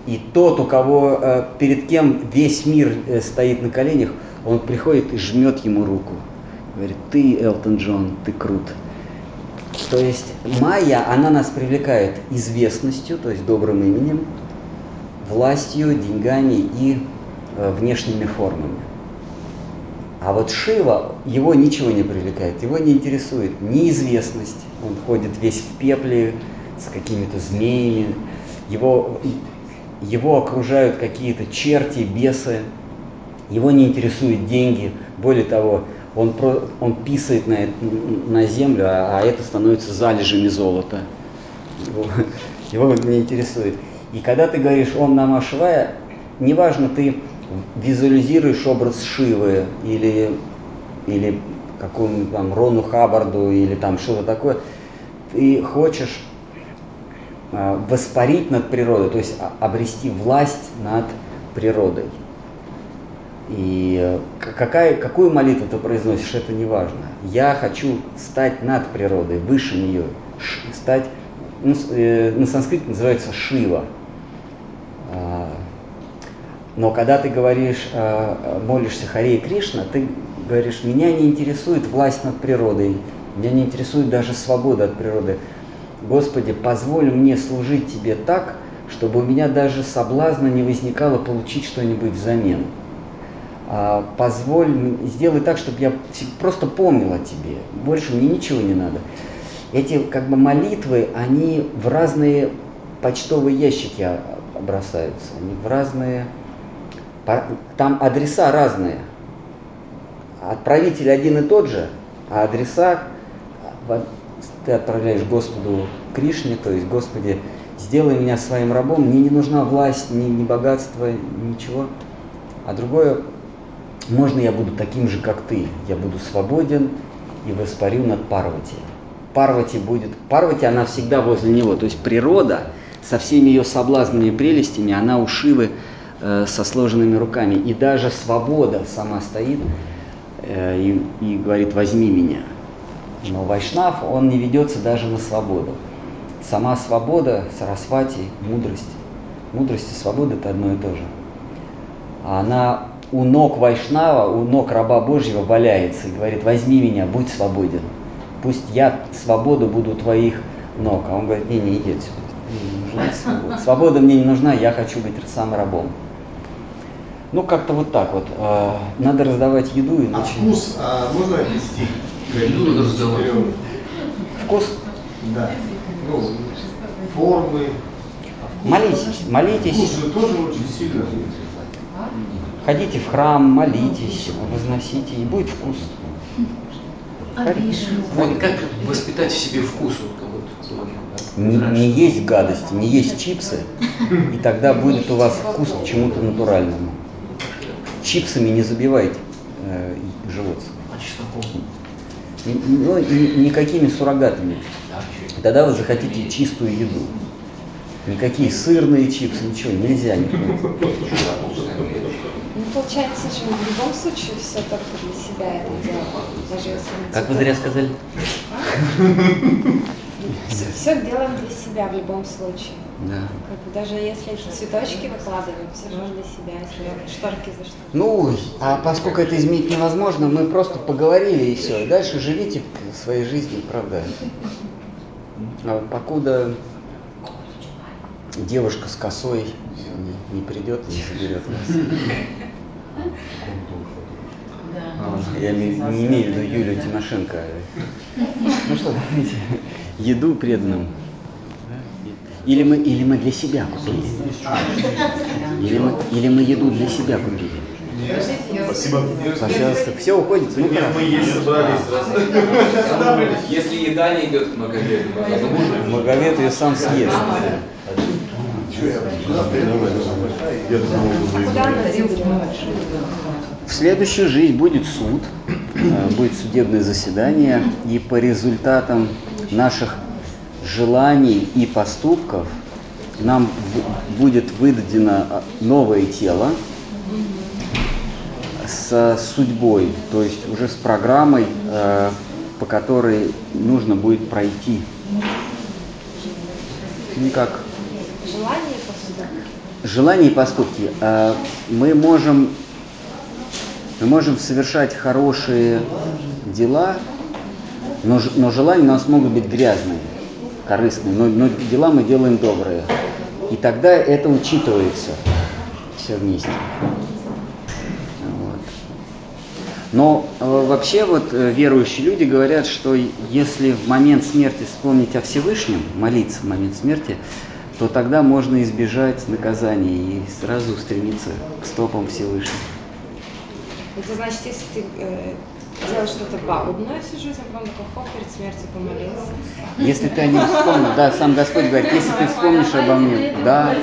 S2: И тот, у кого э, перед кем весь мир э, стоит на коленях, он приходит и жмет ему руку. Говорит, ты, Элтон Джон, ты крут. То есть Майя, она нас привлекает известностью, то есть добрым именем, властью, деньгами и э, внешними формами. А вот Шива, его ничего не привлекает, его не интересует ни известность, он ходит весь в пепле с какими-то змеями, его его окружают какие-то черти, бесы, его не интересуют деньги, более того, он, про, он писает на, на землю, а, а это становится залежами золота. Его, его не интересует. И когда ты говоришь «Ом Нама Шивая», неважно, ты визуализируешь образ Шивы или, или какому-нибудь там Рону Хаббарду или там что-то такое, ты хочешь Э, воспарить над природой, то есть обрести власть над природой. И э, какая, какую молитву ты произносишь, это не важно. Я хочу стать над природой, выше нее, стать, ну, э, на санскрите называется Шива. А, Но когда ты говоришь, э, молишься Харе Кришна, ты говоришь, меня не интересует власть над природой, меня не интересует даже свобода от природы. Господи, позволь мне служить Тебе так, чтобы у меня даже соблазна не возникало получить что-нибудь взамен. А, позволь, сделай так, чтобы я просто помнил о Тебе. Больше мне ничего не надо. Эти как бы молитвы, они в разные почтовые ящики бросаются, они в разные... Там адреса разные. Отправитель один и тот же, а адреса ты отправляешь Господу Кришне, то есть Господи, сделай меня своим рабом, мне не нужна власть, ни, ни богатство, ничего. А другое, можно я буду таким же, как ты, я буду свободен и воспарю над Парвати. Парвати будет, Парвати, она всегда возле него, то есть природа со всеми ее соблазнами и прелестями, она у Шивы э, со сложенными руками. И даже свобода сама стоит э, и, и говорит, возьми меня. Но Вайшнав, он не ведется даже на свободу. Сама свобода, сарасвати, мудрость. Мудрость и свобода – это одно и то же. Она у ног Вайшнава, у ног раба Божьего валяется и говорит, возьми меня, будь свободен. Пусть я свободу буду твоих ног. А он говорит, не, не иди отсюда. Мне не свобода. свобода мне не нужна, я хочу быть сам рабом. Ну, как-то вот так вот. А, надо раздавать еду,
S4: иначе... А вкус а можно отнести?
S8: Еду надо раздавать.
S2: Вкус?
S4: Да. Ну, формы.
S2: Молитесь, молитесь.
S4: Вкус же тоже очень сильно.
S2: Ходите в храм, молитесь, возносите, и будет вкус.
S5: А вишню?
S8: Вот как воспитать в себе вкус? Вот,
S2: не, не есть гадости, не есть чипсы, и тогда будет у вас вкус к чему-то натуральному. Чипсами не забивайте э, живот.
S8: А?
S2: Ну, ни, никакими суррогатами. Тогда вы захотите чистую еду. Никакие сырные чипсы, ничего, нельзя. Никакого.
S9: Ну, получается же, в любом случае все только для себя это делаем. Даже если
S2: как вы зря сказали?
S9: Все, все делаем для себя в любом случае.
S2: Да.
S9: Как бы даже если эти цветочки выкладываем, все равно для себя, если шторки за что.
S2: Ну, а поскольку это изменить невозможно, мы просто поговорили и все. И дальше живите своей жизнью, правда. А покуда девушка с косой не, не придет и не заберет нас. Я не, не имею в виду Юлию Тимошенко. Ну что, давайте еду преданным. Или мы, или мы для себя купили. Или мы, или мы еду для себя купили.
S7: Спасибо.
S2: Пожалуйста, все уходит. Ну,
S7: Нет, мы есть собрались.
S1: Если еда не идет к Маговеду,
S2: Маговед ее сам съест. В следующую жизнь будет суд, э, будет судебное заседание, и по результатам наших желаний и поступков нам будет выдадено новое тело с судьбой, то есть уже с программой, э, по которой нужно будет пройти. Ну как
S9: Желания и поступки.
S2: Желания и поступки. А, мы можем, мы можем совершать хорошие дела, но, но желания у нас могут быть грязные, корыстные, но, но дела мы делаем добрые. И тогда это учитывается все вместе. Но э, вообще вот э, верующие люди говорят, что если в момент смерти вспомнить о Всевышнем, молиться в момент смерти, то тогда можно избежать наказания и сразу устремиться к стопам Всевышнего.
S9: Это значит, если ты э, делаешь что-то пагубное всю жизнь, а потом такой хоп, перед смертью помолился.
S2: Если ты о нем вспомнил, да, сам Господь говорит, если ты вспомнишь обо мне, да,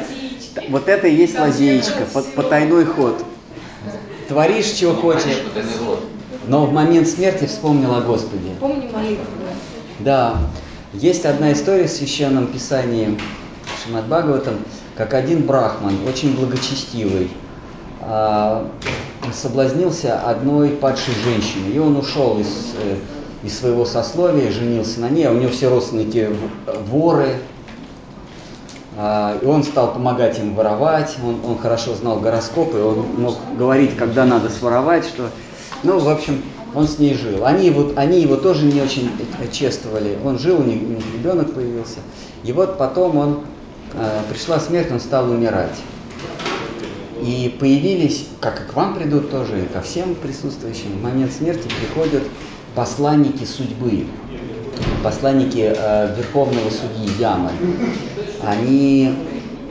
S2: вот это и есть лазеечка, потайной ход. Творишь, чего хочешь, но в момент смерти вспомнил о Господе.
S9: Помни молитву.
S2: Да. Есть одна история в Священном Писании, Шимат Бхагаватам, как один брахман, очень благочестивый, а, соблазнился одной падшей женщиной. И он ушел из, э, из своего сословия, женился на ней, а у него все родственники воры. А, и он стал помогать им воровать, он, он хорошо знал гороскопы, он мог говорить, когда надо своровать, что... Ну, в общем, он с ней жил. Они его, они его тоже не очень чествовали. Он жил, у них, у них ребенок появился. И вот потом он, пришла смерть, он стал умирать. И появились, как и к вам придут тоже, и ко всем присутствующим, в момент смерти приходят посланники судьбы, посланники э, Верховного Судьи Ямы. Они,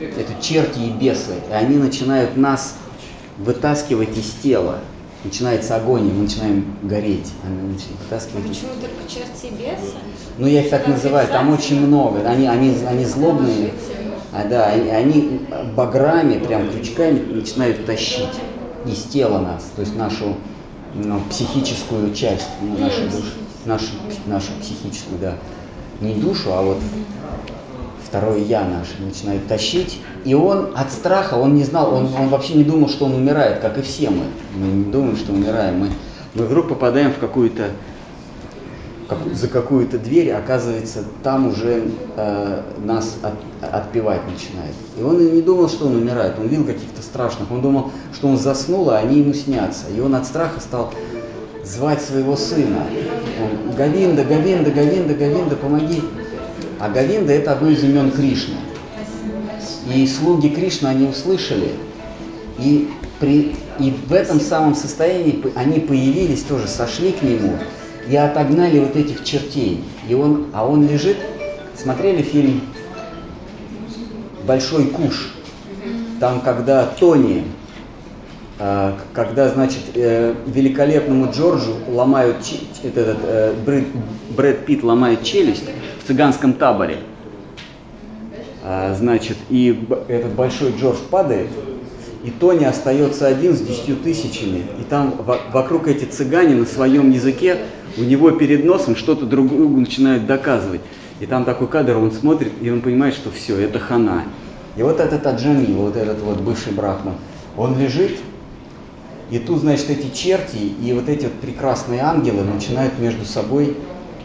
S2: это черти и бесы, и они начинают нас вытаскивать из тела. Начинается огонь, и мы начинаем гореть. Они начинают вытаскивать.
S9: Почему только черти и бесы?
S2: Ну, я их так называю, там очень много. Они, они, они злобные. А, да, они, они баграми, прям крючками начинают тащить из тела нас, то есть нашу ну, психическую часть ну, нашей души, нашу, нашу психическую, да, не душу, а вот второе я наше начинает тащить. И он от страха, он не знал, он, он вообще не думал, что он умирает, как и все мы. Мы не думаем, что умираем. Мы, мы вдруг попадаем в какую-то за какую-то дверь, оказывается, там уже э, нас от, отпевать начинает. И он не думал, что он умирает, он видел каких-то страшных, он думал, что он заснул, а они ему снятся. И он от страха стал звать своего сына. Он, Гавинда, Гавинда, Гавинда, Гавинда, помоги. А Гавинда это одно из имен Кришны. И слуги Кришны, они услышали, и, при, и в этом самом состоянии они появились тоже, сошли к нему, и отогнали вот этих чертей. И он, а он лежит, смотрели фильм «Большой куш», там, когда Тони, а, когда, значит, э, великолепному Джорджу ломают, этот, э, Брэд, Брэд Питт ломает челюсть в цыганском таборе, а, значит, и этот большой Джордж падает, и Тони остается один с десятью тысячами, и там вокруг эти цыгане на своем языке у него перед носом что-то друг начинают доказывать. И там такой кадр, он смотрит, и он понимает, что все, это хана. И вот этот Аджами, вот этот вот бывший брахман, он лежит, и тут, значит, эти черти и вот эти вот прекрасные ангелы начинают между собой,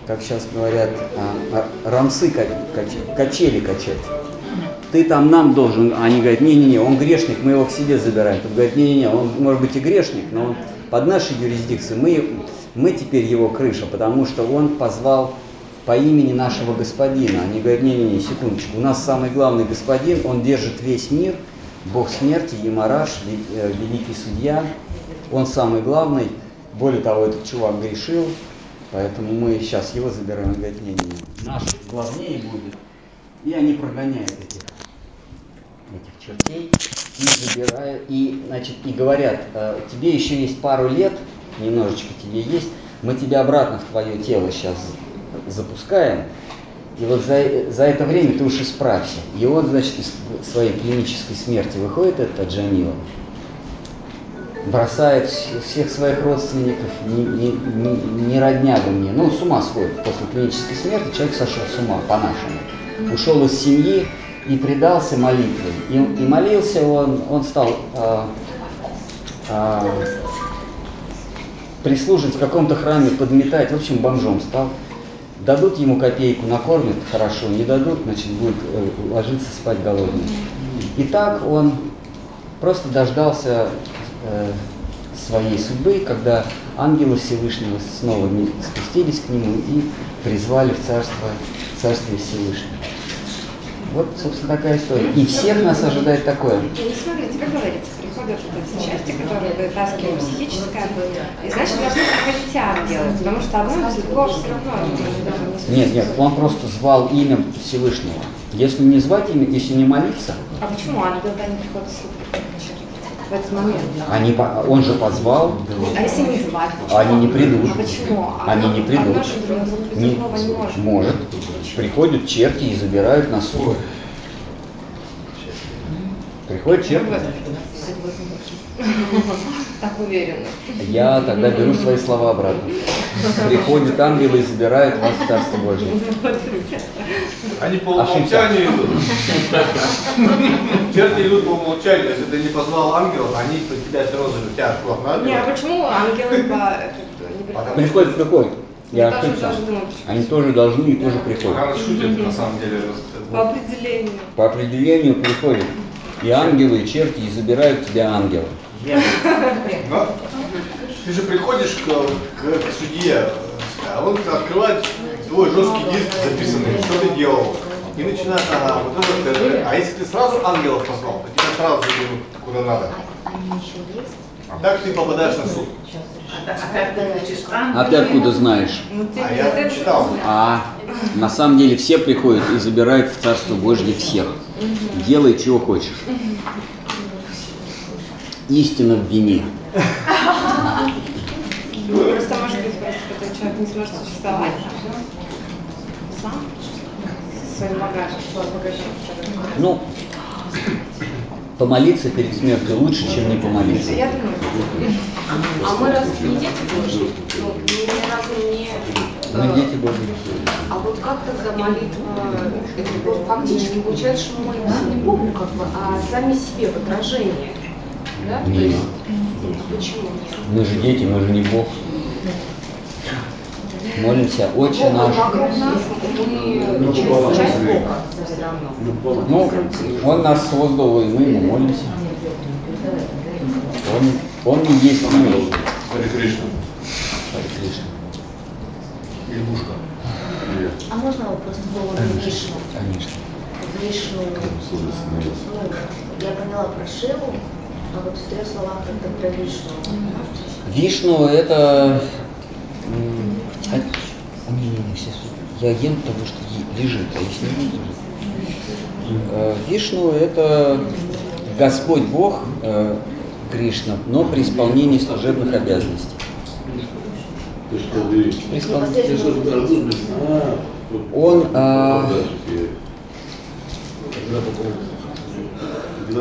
S2: как сейчас говорят, а, а, рамсы качели качать. Ты там нам должен, они говорят, не-не-не, он грешник, мы его к себе забираем. Тут говорят, не-не-не, он может быть и грешник, но он под нашей юрисдикцией, мы мы теперь его крыша, потому что он позвал по имени нашего господина. Они говорят, не-не-не, секундочку, у нас самый главный господин, он держит весь мир, бог смерти, Ямараш, э, великий судья, он самый главный. Более того, этот чувак грешил, поэтому мы сейчас его забираем. Он говорит, не-не-не, наш главнее будет. И они прогоняют этих, этих чертей и забирают, и, значит, и говорят, «Э, тебе еще есть пару лет, немножечко тебе есть, мы тебя обратно в твое тело сейчас запускаем, и вот за, за это время ты уж исправься. И он, значит, из своей клинической смерти выходит этот Джамила, бросает всех своих родственников, не, не, не, не родня мне. Ну, с ума сходит. После клинической смерти человек сошел с ума, по-нашему. Ушел из семьи и предался молитве. И, и молился он, он стал э, э, прислуживать в каком-то храме, подметать, в общем, бомжом стал. Дадут ему копейку, накормят хорошо, не дадут, значит, будет э, ложиться спать голодный. И так он просто дождался э, своей судьбы, когда ангелы Всевышнего снова спустились к нему и призвали в царство, царствие Всевышнего. Вот, собственно, такая история. И всех нас ожидает такое.
S9: И смотрите, как говорится, приходят вот эти части, которые вытаскивают психическое, и значит должны приходить ангелы, потому что одно без другого все равно
S2: не Нет, нет, он просто звал имя Всевышнего. Если не звать имя, если не молиться...
S9: А почему ангелы не приходят в этот момент.
S2: Они, он же позвал.
S9: А если не звать?
S2: Почему? Они не придут.
S9: А почему?
S2: Они не придут.
S9: Не, может.
S2: Может. Приходят черти и забирают на суд. Приходят черти.
S9: Так уверенно.
S2: Я тогда беру свои слова обратно. Приходят ангелы и забирают вас в Царство Божье.
S4: Они по умолчанию идут. Черти идут по умолчанию. Если ты не позвал ангелов, они по тебя все равно залетят.
S9: Не, а почему ангелы по...
S2: Приходят, приходят. Я
S9: Они тоже
S2: ошибся.
S9: должны.
S2: Они тоже должны и тоже приходят.
S7: Шутит, на самом деле.
S9: По определению.
S2: По определению приходят и ангелы, и черти, и забирают тебя ангелы.
S4: Ты же приходишь к, к- к судье, а он открывает твой жесткий диск записанный, что ты делал. И начинает, ага, вот это, это. А если ты сразу ангелов позвал, то тебя сразу заберут куда надо. Так ты попадаешь на суд.
S5: А ты
S2: А ты откуда знаешь?
S9: Ну,
S4: А я читал.
S2: А на самом деле все приходят и забирают в Царство Божье всех. Делай, чего хочешь. Истина в вине.
S9: Просто может быть, просто этот человек не сможет существовать сам со своим багажем, багажом.
S2: Ну, помолиться перед смертью лучше, чем не помолиться.
S9: Я думаю,
S10: А мы разве не дети Божьи? Ну, ни разу не...
S2: Мы
S10: э,
S2: дети Божьи.
S10: А вот как тогда молитва, это фактически получается, что мы молимся не Богу, как бы, а сами себе в отражение. Да? То
S2: Не.
S10: есть, почему нет?
S2: Мы же дети, мы же не Бог. Молимся, Отче наш. Ну, Он нас создал, и мы ему молимся. Он, он и есть мы.
S7: Харе Кришна.
S2: Харе Кришна.
S8: Лягушка.
S6: А можно вопрос по поводу Вишну?
S2: Конечно.
S6: Вишну, ну, я поняла про Шиву, а вот в трех словах как-то про Вишну.
S2: Вишну это... Я ем, потому что лежит, а если не лежит. Э, Вишну это Господь Бог э, Кришна, но при исполнении служебных обязанностей. При исполнении. Он, а,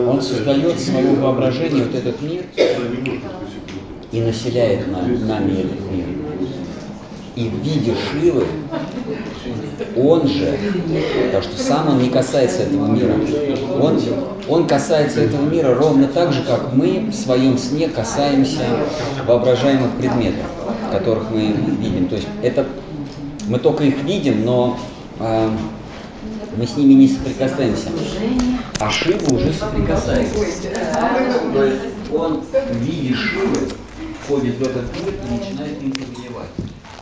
S2: он создает своего воображения вот этот мир и населяет на- нами этот мир. И в виде Шивы он же, потому что сам он не касается этого мира, он, он касается этого мира ровно так же, как мы в своем сне касаемся воображаемых предметов, которых мы видим. То есть это мы только их видим, но а, мы с ними не соприкасаемся. А Шива уже соприкасается. То есть он в виде Шивы входит в этот мир и начинает им повелевать.